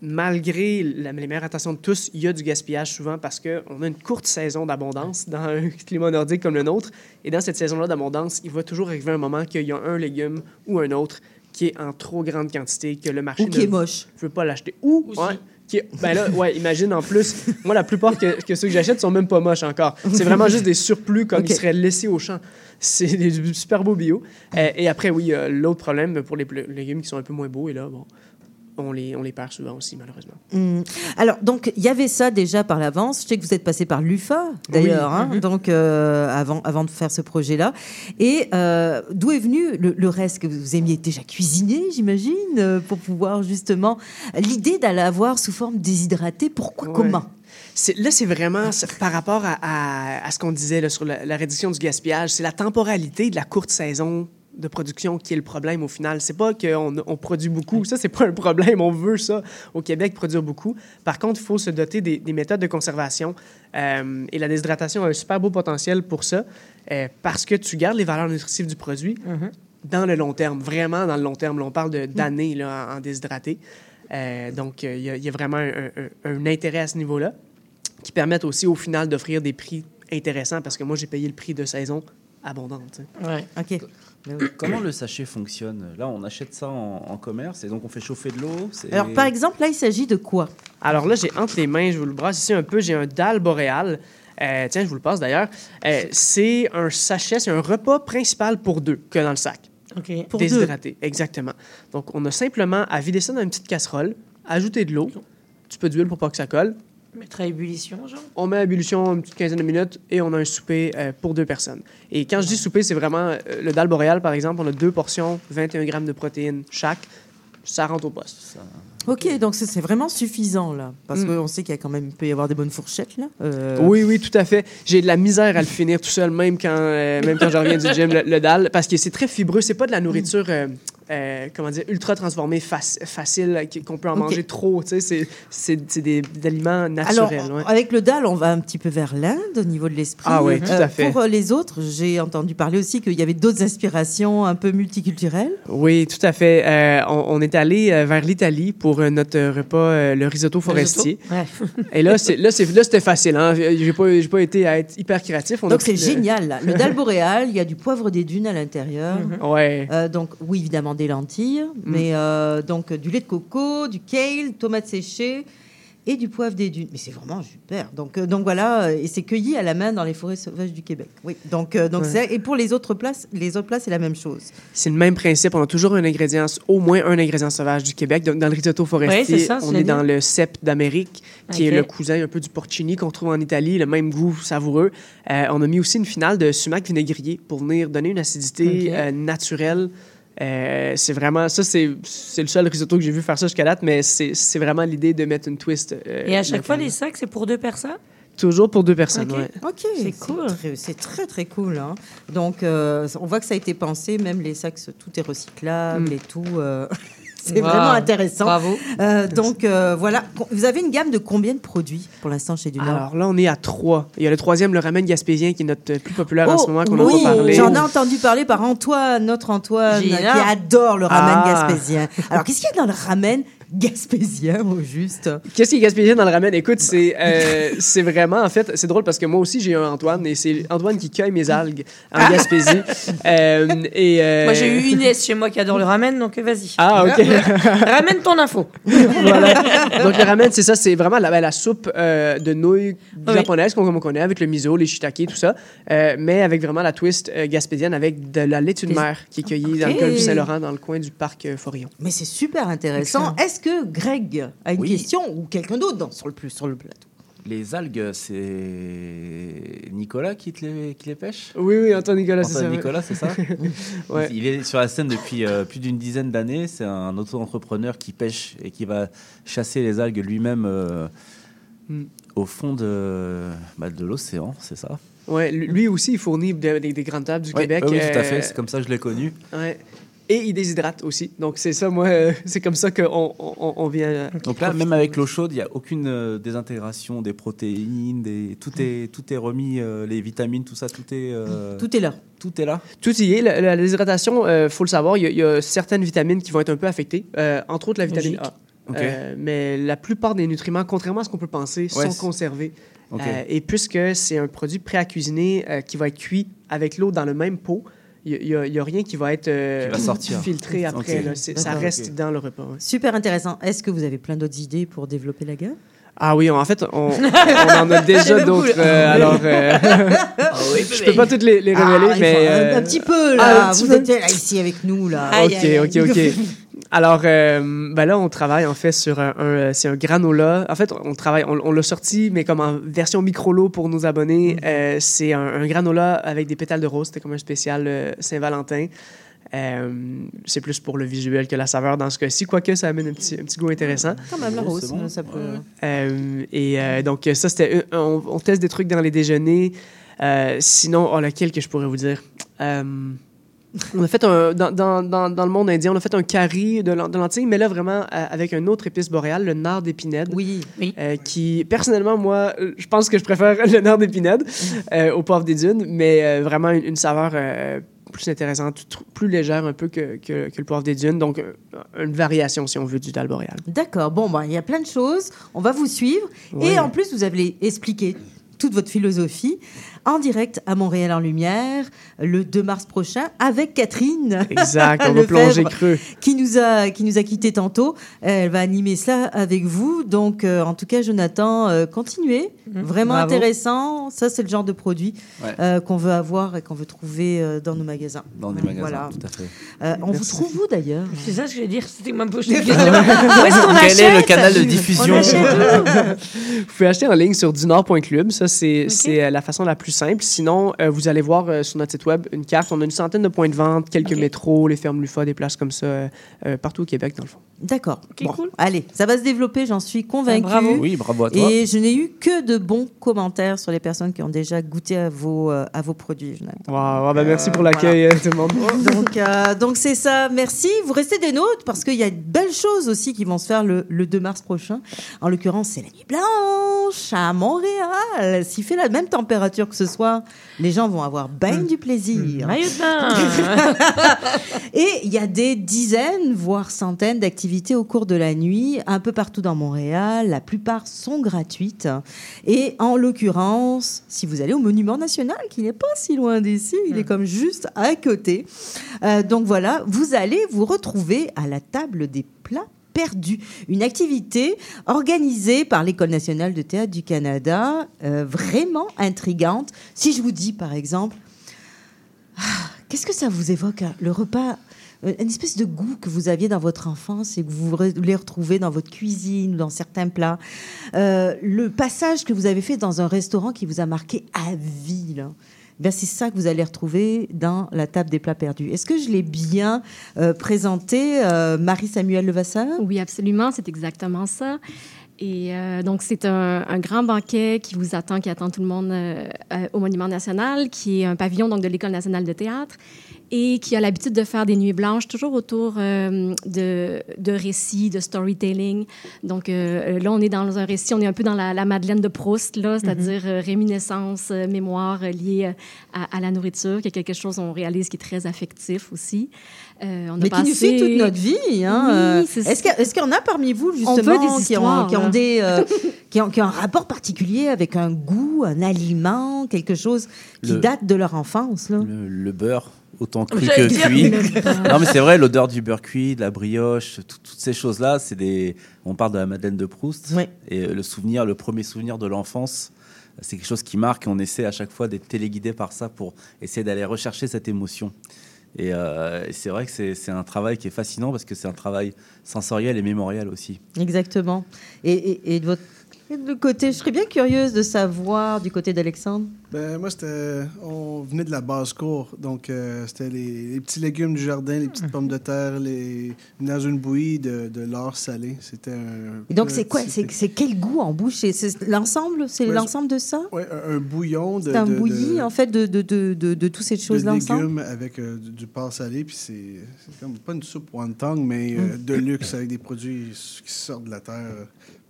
malgré la, les meilleures intentions de tous, il y a du gaspillage souvent parce qu'on a une courte saison d'abondance dans un climat nordique comme le nôtre. Et dans cette saison-là d'abondance, il va toujours arriver un moment qu'il y a un légume ou un autre qui est en trop grande quantité, que le marché Ou qui ne est moche. veut pas l'acheter. Ou, ouais, qui est- ben là, ouais, imagine en plus, moi, la plupart que, que ceux que j'achète sont même pas moches encore. C'est vraiment juste des surplus comme ils seraient laissés au champ. C'est des super beaux bio. Euh, et après, oui, euh, l'autre problème pour les légumes qui sont un peu moins beaux, et là, bon, on les, on les perd souvent aussi, malheureusement. Hum. Alors, donc, il y avait ça déjà par l'avance. Je sais que vous êtes passé par l'UFA, d'ailleurs, Oui. hein, Mhm. donc, euh, avant, avant de faire ce projet-là. Et euh, d'où est venu le, le reste que vous aimiez déjà cuisiner, j'imagine, euh, pour pouvoir justement. L'idée d'aller avoir sous forme déshydratée, pourquoi, Ouais. comment? Là, c'est vraiment par rapport à, à- à ce qu'on disait là, sur la, la réduction du gaspillage. C'est la temporalité de la courte saison de production qui est le problème au final. C'est pas qu'on on produit beaucoup. Ça, c'est pas un problème. On veut ça au Québec, produire beaucoup. Par contre, il faut se doter des, des méthodes de conservation. Euh, et la déshydratation a un super beau potentiel pour ça euh, parce que tu gardes les valeurs nutritives du produit dans le long terme, vraiment dans le long terme. Là, on parle de- d'années là, en, en déshydraté. Euh, donc, euh, il y, a- il y a vraiment un, un- un intérêt à ce niveau-là qui permettent aussi au final d'offrir des prix intéressants parce que moi, j'ai payé le prix de saison abondante. Ouais. OK. Comment le sachet fonctionne? Là, on achète ça en, en commerce et donc on fait chauffer de l'eau. Alors, par exemple, là, il s'agit de quoi? Alors là, j'ai entre les mains, je vous le brasse ici un peu, j'ai un dalle boréal. Euh, tiens, je vous le passe d'ailleurs. Euh, c'est un sachet, c'est un repas principal pour deux que dans le sac. OK. Pour deux. Déshydraté, exactement. Donc, on a simplement à vider ça dans une petite casserole, ajouter de l'eau, un petit peu d'huile pour pas que ça colle. Mettre à ébullition, genre? On met à ébullition une petite quinzaine de minutes et on a un souper euh, pour deux personnes. Et quand je dis souper, c'est vraiment euh, le dalle boréal, par exemple, on a deux portions, 21 grammes de protéines chaque. Ça rentre au poste. Ok, donc c'est c'est vraiment suffisant, là. Parce Mm. qu'on sait qu'il y a quand même, peut y avoir des bonnes fourchettes, là. Euh, Oui, oui, tout à fait. J'ai de la misère à le finir tout seul, même quand, euh, même quand je reviens du gym, le, le dalle, parce que c'est très fibreux. C'est pas de la nourriture, euh, euh, comment dire, ultra transformée, fac- facile, euh, qu'on peut en manger trop. Tu sais, c'est- c'est c'est des, des aliments Alors, naturels. ouais. avec le dalle, on va un petit peu vers l'Inde au niveau de l'esprit. Ah oui, tout à fait. Pour euh, les autres, j'ai entendu parler aussi qu'il y avait d'autres inspirations un peu multiculturelles. Oui, tout à fait. Euh, on, on est allé euh, vers l'Italie pour euh, notre repas, euh, le risotto forestier. Ouais. Et là, c'est- là, c'est- là, c'était facile. Hein? J'ai pas, j'ai pas été à être hyper créatif. On donc c'est le- génial. Là. Le dalle boréal, il y a du poivre des dunes à l'intérieur. Ouais. Euh, donc oui, évidemment des lentilles, Mm. mais euh, donc du lait de coco, du kale, tomates séchées et du poivre des dunes. Mais c'est vraiment super. Donc euh, donc voilà, euh, et c'est cueilli à la main dans les forêts sauvages du Québec. Oui. Donc euh, donc Ouais. c'est et pour les autres places, les autres places c'est la même chose. C'est le même principe. On a toujours un ingrédient, au moins un ingrédient sauvage du Québec. Donc, dans le risotto forestier, Ouais, ça, on est dans le cep d'Amérique, qui est le cousin un peu du porcini qu'on trouve en Italie, le même goût savoureux. Euh, on a mis aussi une finale de sumac vinaigrier pour venir donner une acidité naturelle. Euh, c'est vraiment ça, c'est c'est le seul risotto que j'ai vu faire ça jusqu'à date, mais c'est c'est vraiment l'idée de mettre une twist. euh, Et à chaque fois, les sacs, c'est pour deux personnes? Toujours pour deux personnes, Ok. ouais. C'est cool. C'est très très cool. hein. Donc euh, on voit que ça a été pensé, même les sacs, tout est recyclable Mm. et tout. C'est Wow. vraiment intéressant. Bravo. Euh, donc euh, voilà, vous avez une gamme de combien de produits pour l'instant chez Dunor Alors là, on est à trois. Il y a le troisième, le ramen gaspésien, qui est notre euh, plus populaire en Oh, ce moment, qu'on oui. J'en ai entendu parler par Antoine, notre Antoine, qui adore le ramen Ah. gaspésien. Alors, qu'est-ce qu'il y a dans le ramen gaspésien, au juste Qu'est-ce qui est gaspillé dans le ramen? Écoute, c'est euh, c'est vraiment, en fait, c'est drôle parce que moi aussi, j'ai un Antoine et c'est Antoine qui cueille mes algues en Gaspésie. Euh, et, euh, Moi, j'ai eu Inès chez moi qui adore le ramen, donc vas-y. Ah, OK. Ramène ton info. voilà. Donc, le ramen, c'est ça, c'est vraiment la, ben, la soupe euh, de nouilles Oui. japonaises qu'on comme on connaît, avec le miso, les shiitake, tout ça, euh, mais avec vraiment la twist euh, gaspésienne avec de la laitue de mer qui est cueillie dans le col du Saint-Laurent, dans le coin du parc euh, Forillon. Mais c'est super intéressant. Est-ce que Greg a une question ou quelqu'un d'autre sur le plus sur le plateau? Les algues, c'est Nicolas qui, te les, qui les pêche? Oui, oui, Antoine Nicolas, c'est ça. Nicolas, c'est ça Ouais. Il est sur la scène depuis euh, plus d'une dizaine d'années. C'est un auto-entrepreneur qui pêche et qui va chasser les algues lui-même euh, Mm. au fond de, bah, de l'océan, c'est ça? Ouais, lui aussi, il fournit de- des, des grandes tables du Ouais, Québec. oui, tout à fait. C'est comme ça que je l'ai connu. ouais. Et il déshydrate aussi. Donc, c'est ça, moi, euh, c'est comme ça qu'on on, on vient. euh, Donc là, même avec l'eau chaude, il n'y a aucune euh, désintégration des protéines, des... Tout, est, tout est remis, euh, les vitamines, tout ça, tout est... euh, Tout est là. Tout est là. Tout y est. La, la déshydratation, il faut le savoir, il y, a- il y a certaines vitamines qui vont être un peu affectées, euh, entre autres la vitamine Logique. A. Euh, mais la plupart des nutriments, contrairement à ce qu'on peut penser, Ouais, sont conservés. Euh, et puisque c'est un produit prêt à cuisiner euh, qui va être cuit avec l'eau dans le même pot, il n'y a, il y a rien qui va être euh, Qui va sortir. filtré après. Ok. là. C'est- Ça reste dans le repas. ouais. Super intéressant. Est-ce que vous avez plein d'autres idées pour développer la gamme Ah oui, en fait, on, on en a déjà d'autres. euh, alors, euh, je peux pas toutes les, les révéler, Ah, il mais un, euh, un petit peu là. ah, vous peu. êtes là ici avec nous là. ok, ok, ok. Alors, euh, ben là, on travaille en fait sur un, un- c'est un granola. En fait, on travaille, on, on l'a sorti, mais comme en version micro-lot pour nos abonnés. Euh, c'est un, un granola avec des pétales de rose. C'était comme un spécial euh, Saint-Valentin. Euh, c'est plus pour le visuel que la saveur dans ce cas-ci, quoique ça amène un petit, un petit goût intéressant. Quand même la rose, bon. ça peut. Euh, et euh, donc, ça, c'était. On, on teste des trucs dans les déjeuners. Euh, sinon, oh, lequel que je pourrais vous dire? Euh, On a fait un. Dans, dans, dans, dans le monde indien, on a fait un curry de, len- de lentilles, mais là, vraiment, euh, avec un autre épice boréal, le nard d'épinette. Oui. Euh, qui, personnellement, moi, je pense que je préfère le nard d'épinette euh, au poivre des dunes, mais euh, vraiment une, une saveur. plus intéressante, plus légère un peu que, que, que le poivre des dunes. Donc, une variation, si on veut, du dalle boréal. D'accord. Bon, bah, il y a plein de choses. On va vous suivre. Oui. Et en plus, vous avez expliqué toute votre philosophie en direct à Montréal en Lumière le 2 mars prochain avec Catherine. Exact, on va plonger creux. Qui nous a, qui nous a quittés tantôt. Elle va animer ça avec vous. Donc, euh, en tout cas, Jonathan, euh, continuez. Vraiment Bravo. intéressant. Ça, c'est le genre de produit Ouais. euh, qu'on veut avoir et qu'on veut trouver euh, dans nos magasins. Dans des magasins, Voilà. tout à fait. Euh, on vous trouve où d'ailleurs? C'est ça ce que je veux dire. C'était ma bouche. Où Quel est le canal de diffusion? Vous pouvez acheter en ligne sur dunord.club. Ça, c'est euh, la façon la plus simple. Sinon, euh, vous allez voir euh, sur notre site web une carte. On a une centaine de points de vente, quelques métros, les fermes Lufa, des places comme ça, partout au Québec, dans le fond. D'accord. Bon, Allez, ça va se développer, j'en suis convaincue. bravo. Oui, bravo à toi. Et je n'ai eu que de bons commentaires sur les personnes qui ont déjà goûté à vos, euh, à vos produits. Jonathan. Wow, ah ben, merci pour l'accueil, tout le monde. Donc, euh, donc c'est ça. Merci. Vous restez des nôtres parce qu'il y a de belles choses aussi qui vont se faire le, le 2 mars prochain. En l'occurrence, c'est la nuit blanche à Montréal. S'il fait la même température que ce soir, les gens vont avoir bien du plaisir. Maillot de bain. Et il y a des dizaines, voire centaines d'activités au cours de la nuit, un peu partout dans Montréal. La plupart sont gratuites. Et en l'occurrence, si vous allez au Monument National, qui n'est pas si loin d'ici, il est comme juste à côté. Euh, donc voilà, vous allez vous retrouver à la table des plats perdus. Une activité organisée par l'École nationale de théâtre du Canada, euh, vraiment intrigante. Si je vous dis, par exemple, Qu'est-ce que ça vous évoque, hein, le repas euh, une espèce de goût que vous aviez dans votre enfance et que vous re- les retrouvez dans votre cuisine ou dans certains plats. Euh, le passage que vous avez fait dans un restaurant qui vous a marqué à vie. Ben, c'est ça que vous allez retrouver dans la table des plats perdus. Est-ce que je l'ai bien euh, présenté, euh, Marie-Samuel Levasseur? Oui, absolument, c'est exactement ça. Et euh, donc, c'est un, un grand banquet qui vous attend, qui attend tout le monde euh, euh, au Monument national, qui est un pavillon donc, de l'École nationale de théâtre et qui a l'habitude de faire des nuits blanches, toujours autour de, de récits, de storytelling. Donc là, on est dans un récit, on est un peu dans la, la Madeleine de Proust, là, c'est-à-dire euh, réminiscence, euh, mémoire liée à, à la nourriture, qui est quelque chose, on réalise, qui est très affectif aussi. Euh, on a Mais qui nous suit toute notre vie. Hein, Oui, euh, c'est Est-ce qu'il y, a- est-ce qu'il y en a parmi vous, justement, des qui, ont, qui, ont des, euh, qui, ont, qui ont un rapport particulier avec un goût, un aliment, quelque chose qui Le- date de leur enfance là? Le, le beurre, autant cru J'allais que cuit. non, mais c'est vrai, l'odeur du beurre cuit, de la brioche, tout- toutes ces choses-là, c'est des. On parle de la Madeleine de Proust. Et euh, le souvenir, le premier souvenir de l'enfance, c'est quelque chose qui marque et on essaie à chaque fois d'être téléguidé par ça pour essayer d'aller rechercher cette émotion. Et, euh, et c'est vrai que c'est un travail qui est fascinant parce que c'est un travail sensoriel et mémoriel aussi. Exactement. Et- et de votre Et de côté, je serais bien curieuse de savoir du côté d'Alexandre. Ben, moi, c'était. On venait de la basse-cour. Donc, euh, c'était les, les petits légumes du jardin, les petites pommes de terre, les, dans une bouillie de, de l'or salé. C'était un. Et donc, c'est quoi? C'est quel goût en bouche? C'est- l'ensemble? C'est Ouais, l'ensemble de ça? Ouais, un, un bouillon de. C'est un de- bouilli, de- en fait, de, de, de, de, de toutes ces de choses-là ensemble? légumes avec euh, du, du porc salé. Puis c'est comme pas une soupe wonton, mais euh, de luxe avec des produits qui sortent de la terre.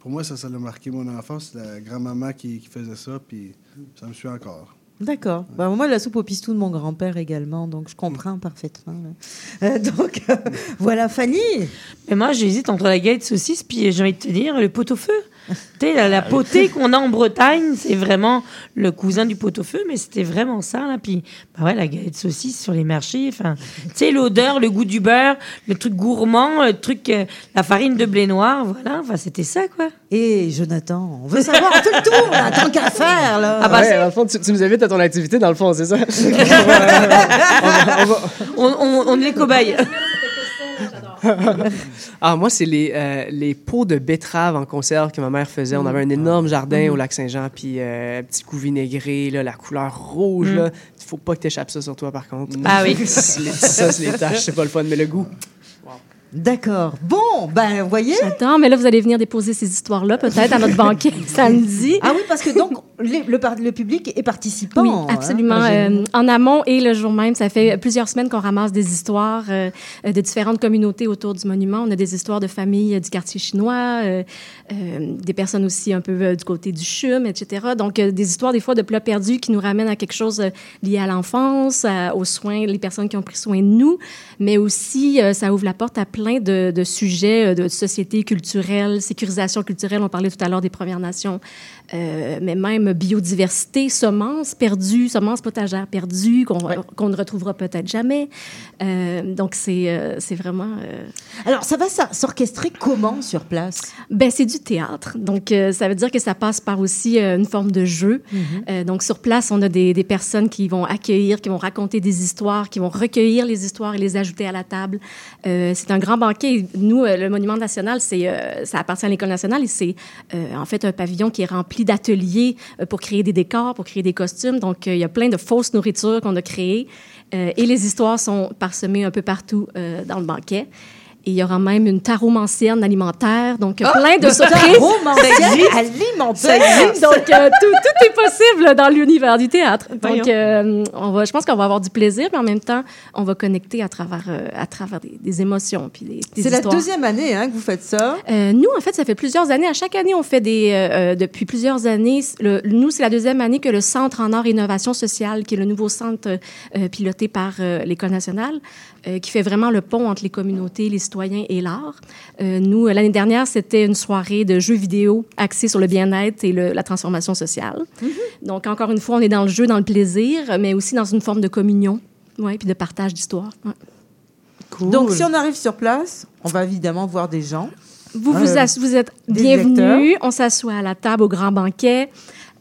Pour moi, ça, ça a marqué mon enfance. C'est la grand-maman qui, qui faisait ça, puis ça me suit encore. D'accord. Bah, moi, la soupe au pistou de mon grand-père également, donc je comprends parfaitement. Euh, donc, euh, voilà, Fanny. Mais moi, j'hésite entre la galette saucisse puis j'ai envie de te dire le pot-au-feu. Tu sais, la, la Ah potée qu'on a en Bretagne, c'est vraiment le cousin du pot-au-feu, mais c'était vraiment ça. Là. Puis, bah ouais, la galette saucisse sur les marchés. Enfin, tu sais, l'odeur, le goût du beurre, le truc gourmand, le truc, euh, la farine de blé noir, voilà. Enfin, c'était ça, quoi. Et Jonathan, on veut savoir tout le tour, là, tant qu'à faire, là. Ah bah, dans le fond, tu, tu nous invites à ton activité, dans le fond, c'est ça? on, on, on est les cobayes. Ah, moi, c'est les, euh, les pots de betterave en conserve que ma mère faisait. On avait un énorme jardin au lac Saint-Jean, puis euh, petit coup vinaigré, là, la couleur rouge. Mm. là. Il faut pas que tu échappes ça sur toi, par contre. Ah oui. ça, c'est les taches, c'est pas le fun, mais le goût. D'accord. Bon, ben, vous voyez? J'attends, mais là, vous allez venir déposer ces histoires-là, peut-être, à notre banquet samedi. Ah oui, parce que donc, les- le, public est participant. Oui, hein, absolument. Euh, en amont et le jour même, ça fait plusieurs semaines qu'on ramasse des histoires euh, de différentes communautés autour du monument. On a des histoires de familles euh, du quartier chinois, euh, euh, des personnes aussi un peu euh, du côté du CHUM, etc. Donc, euh, des histoires des fois de plats perdus qui nous ramènent à quelque chose euh, lié à l'enfance, aux soins, les personnes qui ont pris soin de nous, mais aussi euh, ça ouvre la porte à plein de, sujets euh, de société culturelle, sécurisation culturelle. On parlait tout à l'heure des Premières Nations, euh, mais même biodiversité, semences perdues, semences potagères perdues qu'on qu'on ne retrouvera peut-être jamais. Euh, donc, c'est euh, vraiment... euh, Alors, ça va s'orchestrer comment sur place? Ben, c'est du théâtre. Donc, ça veut dire que ça passe par aussi une forme de jeu. Mhm. Euh, donc, sur place, on a des, des personnes qui vont accueillir, qui vont raconter des histoires, qui vont recueillir les histoires et les ajouter à la table. C'est un grand banquet. Nous, le Monument national, c'est, ça appartient à l'École nationale et c'est en fait un pavillon qui est rempli d'ateliers euh, pour créer des décors, pour créer des costumes. Donc, euh, il y a plein de fausses nourritures qu'on a créées euh, et les histoires sont parsemées un peu partout dans le banquet. Et il y aura même une taromancienne alimentaire, donc Oh, plein de surprises. taromancienne alimentaire? Donc, euh, tout, tout est possible dans l'univers du théâtre. Donc, euh, on va, je pense qu'on va avoir du plaisir, mais en même temps, on va connecter à travers, euh, à travers des, des émotions. Puis des, des C'est la deuxième année hein, que vous faites ça. Euh, nous, en fait, ça fait plusieurs années. À chaque année, on fait des. depuis plusieurs années, le- nous, c'est la deuxième année que le Centre en art et innovation sociale, qui est le nouveau centre piloté par l'École nationale, qui fait vraiment le pont entre les communautés, les citoyens et l'art. Euh, nous, euh, l'année dernière, c'était une soirée de jeux vidéo axée sur le bien-être et le- la transformation sociale. Donc, encore une fois, on est dans le jeu, dans le plaisir, mais aussi dans une forme de communion, ouais, puis de partage d'histoire. ouais. Donc, si on arrive sur place, on va évidemment voir des gens. Vous, vous, Euh, vous êtes bienvenus. On s'assoit à la table au grand banquet.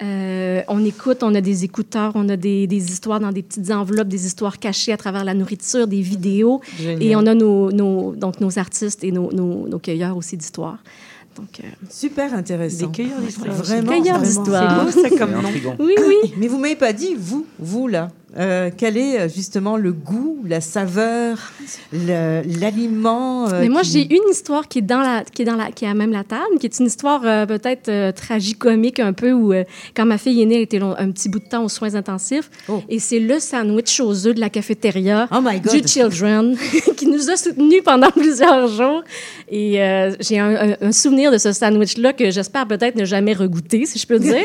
Euh, on écoute, on a des écouteurs, on a des, des histoires dans des petites enveloppes, des histoires cachées à travers la nourriture, des vidéos. Génial. Et on a nos, nos- donc nos artistes et nos, nos, nos cueilleurs aussi d'histoires. Donc, euh, Super intéressant. Des cueilleurs d'histoire. Vraiment. Cueilleurs d'histoire. C'est beau, ça, comme nom. Oui, oui. Mais vous m'avez pas dit, vous, vous là, euh, quel est euh, justement le goût, la saveur, le- l'aliment euh, Mais moi, qui- j'ai une histoire qui est dans la, qui est dans la, qui est à même la table, qui est une histoire euh, peut-être euh, tragicomique un peu où euh, quand ma fille est née, elle était long- un petit bout de temps aux soins intensifs, et c'est le sandwich aux œufs de la cafétéria Oh my God. du Children qui nous a soutenus pendant plusieurs jours. Et euh, j'ai un, un- un souvenir de ce sandwich-là que j'espère peut-être ne jamais regoûter, si je peux dire.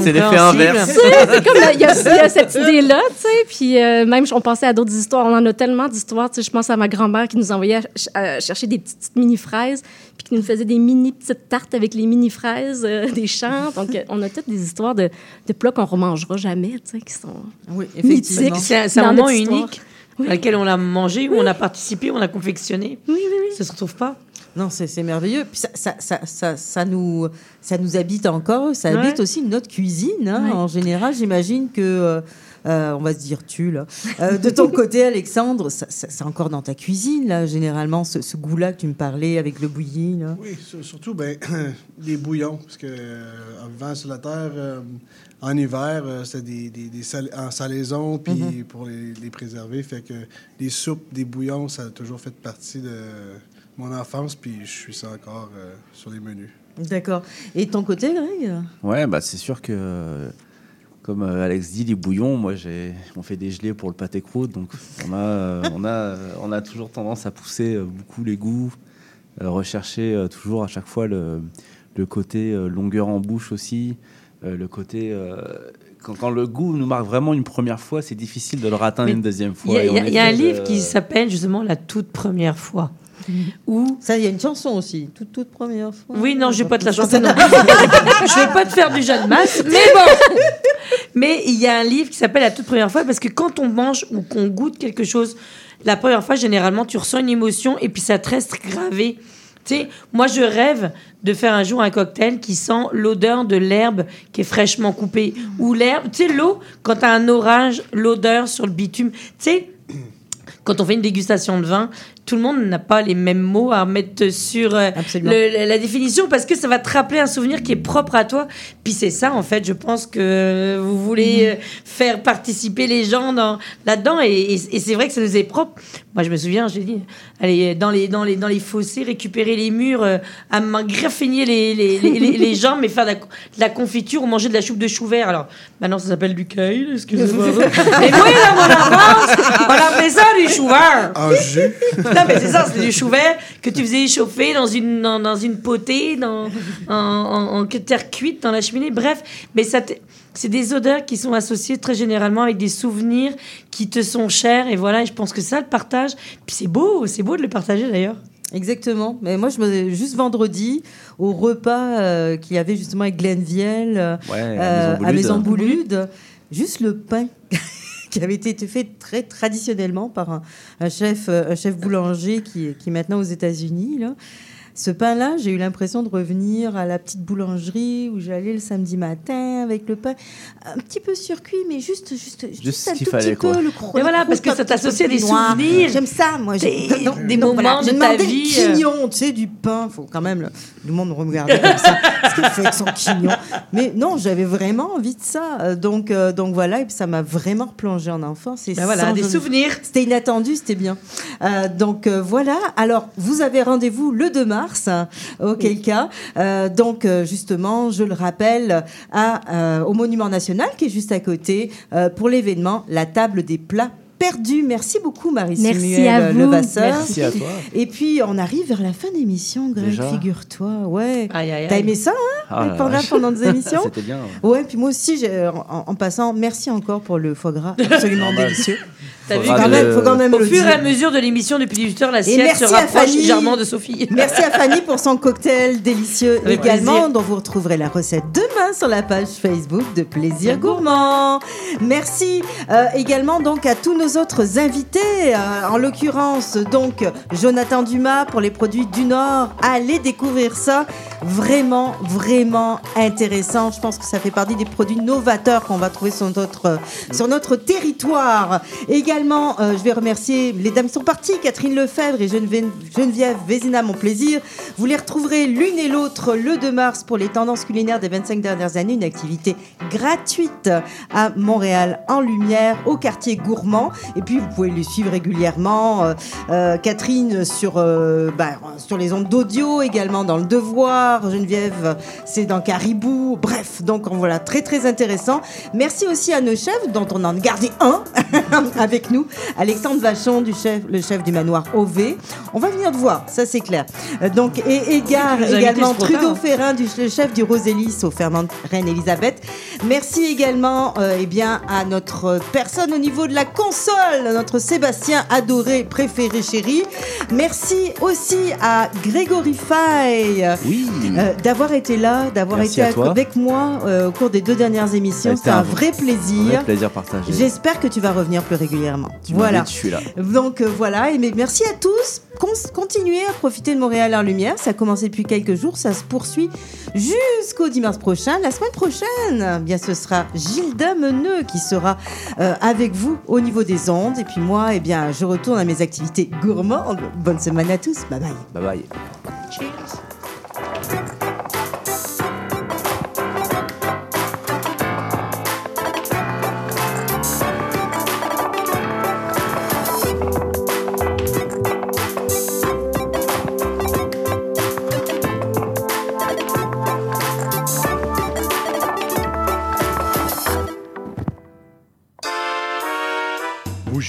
C'est l'effet inverse. C'est comme la- il y, a il y a cette idée-là, tu sais. Puis euh, même, on pensait à d'autres histoires. On en a tellement d'histoires. Tu sais, je pense à ma grand-mère qui nous envoyait à chercher des petites, petites mini-fraises, puis qui nous faisait des mini petites tartes avec les mini-fraises euh, des champs. Donc, euh, on a toutes des histoires de, de plats qu'on remangera jamais, tu sais, qui sont Oui, mythiques. effectivement. C'est un, moment unique dans lequel on l'a mangé, où on a participé, on a confectionné. Oui, oui, oui. Ça se retrouve pas. Non, c'est merveilleux. Puis ça, ça, ça, ça, ça nous, ça nous habite encore. Ça Ouais. habite aussi notre cuisine. hein. Ouais. En général, j'imagine que euh, Euh, on va se dire tu, là. Euh, de ton côté, Alexandre, ça- ça- c'est encore dans ta cuisine, là, généralement, ce, ce goût-là que tu me parlais avec le bouilli, là. Oui, sur- surtout ben, les bouillons, parce que euh, en vivant sur la terre, euh, en hiver, euh, c'était des, des, des sal- en salaison, puis Mhm. pour les, les préserver. Fait que les soupes, des bouillons, ça a toujours fait partie de mon enfance, puis je suis ça encore euh, sur les menus. D'accord. Et de ton côté, Greg? Ouais, bah c'est sûr que, comme euh, Alex dit, les bouillons, moi, j'ai, on fait des gelées pour le pâté croûte, donc on a, euh, on a, on a toujours tendance à pousser beaucoup les goûts, rechercher toujours à chaque fois le, le côté longueur en bouche aussi, le côté. quand, quand le goût nous marque vraiment une première fois, c'est difficile de le ratteindre Mais une deuxième Il y fois. a, il y a- y un de- livre qui s'appelle justement La toute première fois. Où... Ça, il y a une chanson aussi, toute, toute première fois. Oui, non, je vais pas te la chanter non je vais pas te faire du jeune masse, mais bon. Mais il y a un livre qui s'appelle La toute première fois parce que quand on mange ou qu'on goûte quelque chose, la première fois, généralement, tu ressens une émotion et puis ça te reste gravé. Tu sais, moi, je rêve de faire un jour un cocktail qui sent l'odeur de l'herbe qui est fraîchement coupée. Ou l'herbe, tu sais, l'eau, quand tu as un orage, l'odeur sur le bitume. Tu sais, quand on fait une dégustation de vin, tout le monde n'a pas les mêmes mots à mettre sur euh, le- la- définition parce que ça va te rappeler un souvenir qui est propre à toi. Puis c'est ça, en fait, je pense que vous voulez euh, faire participer les gens dans, là-dedans et, et- et c'est vrai que ça nous est propre. Moi, je me souviens, j'ai dit, aller dans les, dans, les, dans les fossés, récupérer les murs, euh, à m'engraffiner les, les, les, les- les jambes et faire de la, de la confiture ou manger de la soupe de chou vert. Alors, maintenant, ça s'appelle du kale, excusez-moi. Mais moi, dans mon enfance, on appelait ça du chou vert. En jus. Non, mais c'est ça, c'est du chou vert que tu faisais chauffer dans une, dans, dans une potée, dans, en, en, en terre cuite, dans la cheminée. Bref, mais ça c'est des odeurs qui sont associées très généralement avec des souvenirs qui te sont chers. Et voilà, et je pense que ça, le partage. Puis c'est beau, c'est beau de le partager d'ailleurs. Exactement. Mais moi, je me juste vendredi, au repas euh, qu'il y avait justement avec Glenn Viel, euh, Ouais, à euh, Maison à Maison Boulude. Boulude, juste le pain qui avait été fait très traditionnellement par un, un chef, euh, un chef boulanger qui, qui est maintenant aux États-Unis. là. Ce pain-là, j'ai eu l'impression de revenir à la petite boulangerie où j'allais le samedi matin avec le pain un petit peu surcuit, mais juste, juste, juste, ce un tout fallait, petit peu. quoi. Le cro- Mais voilà, le parce que ça peu t'associe à des souvenirs. J'aime ça, moi. j'ai- Des- des donc, moments voilà, j'ai de ta demandé vie, le euh. quignon, tu sais, du pain. faut quand même le, le monde me regarder comme ça. Ce qu'il fait avec son quignon. Mais non, j'avais vraiment envie de ça. Euh, Donc, euh, donc voilà, et puis ça m'a vraiment replongé en enfance. Et Ben voilà, des souvenirs. C'était inattendu, c'était bien. Euh, donc euh, voilà. Alors, vous avez rendez-vous le 2 mars, hein, auquel cas. Donc, justement, je le rappelle, à, au Monument National, qui est juste à côté, pour l'événement La table des plats perdus. Merci beaucoup, Marie-Samuel Merci à vous. Levasseur. Merci à toi. Et puis, on arrive vers la fin d'émission, Greg, Déjà figure-toi. Ouais. T'as aimé ça, hein Ah la pendant, pendant des émissions C'était bien. ouais. Ouais, puis moi aussi, j'ai- en, en passant, merci encore pour le foie gras absolument délicieux. T'as vu quand de- même, faut quand même Au le fur et à mesure de l'émission depuis 18 heures, Et l'assiette merci se rapproche légèrement de Sophie. Merci à Fanny pour son cocktail délicieux Avec également, plaisir. dont vous retrouverez la recette demain sur la page Facebook de Plaisir Gourmand. Merci euh, également donc à tous nos autres invités, euh, en l'occurrence donc Jonathan Dumas pour les produits du Nord. Allez découvrir ça, vraiment vraiment intéressant. Je pense que ça fait partie des produits novateurs qu'on va trouver sur notre sur notre territoire. Également, euh, je vais remercier les dames qui sont parties, Catherine Lefebvre et Geneviève Vézina, mon plaisir. Vous les retrouverez l'une et l'autre le 2 mars pour les tendances culinaires des 25 dernières années, une activité gratuite à Montréal en lumière au quartier gourmand. Et puis vous pouvez les suivre régulièrement. euh, euh, Catherine sur, euh, bah, sur les ondes d'audio, également dans le Devoir. Geneviève, c'est dans Caribou. Bref, donc voilà, très très intéressant. Merci aussi à nos chefs, dont on en a gardé un avec nous. Alexandre Vachon, du chef, le chef du manoir OV. On va venir te voir, ça c'est clair. Donc, et Égard également, Trudeau. Ferrin, du le chef du Rosélis au ferment de Reine-Elisabeth. Merci également euh, eh bien, à notre personne au niveau de la console, notre Sébastien adoré, préféré, chéri. Merci aussi à Grégory Fay Oui. euh, d'avoir été là, d'avoir été avec moi euh, au cours des deux dernières émissions. C'est un un vrai plaisir. plaisir partagé. J'espère que tu vas revenir plus régulièrement. Tu voilà. dit, je suis là. Donc euh, voilà, et mais merci à tous. Con- continuez à profiter de Montréal en lumière. Ça a commencé depuis quelques jours, ça se poursuit jusqu'au 10 mars prochain. La semaine prochaine, eh bien ce sera Gilda Meneux qui sera avec vous au niveau des ondes. Et puis moi, eh bien, je retourne à mes activités gourmandes. Bonne semaine à tous. Bye bye. Bye bye. Vous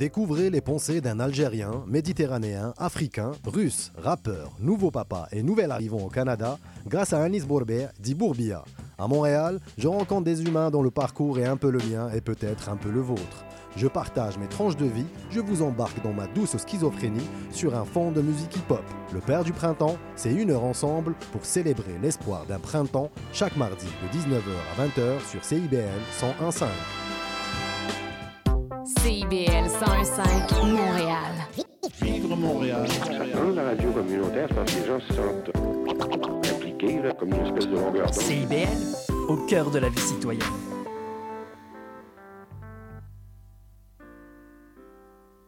Découvrez les pensées d'un Algérien, Méditerranéen, Africain, Russe, rappeur, nouveau papa et nouvel arrivant au Canada grâce à Anis Bourbet, dit Bourbia. À Montréal, je rencontre des humains dont le parcours est un peu le mien et peut-être un peu le vôtre. Je partage mes tranches de vie, je vous embarque dans ma douce schizophrénie sur un fond de musique hip-hop. Le Père du Printemps, c'est une heure ensemble pour célébrer l'espoir d'un printemps chaque mardi de 19h à 20h sur CIBL 101.5. CIBL 101.5 Montréal. Vivre Montréal. Dans la radio communautaire, parce que les gens se sentent impliqués, là, comme une espèce de longueur d'onde. CIBL, au cœur de la vie citoyenne.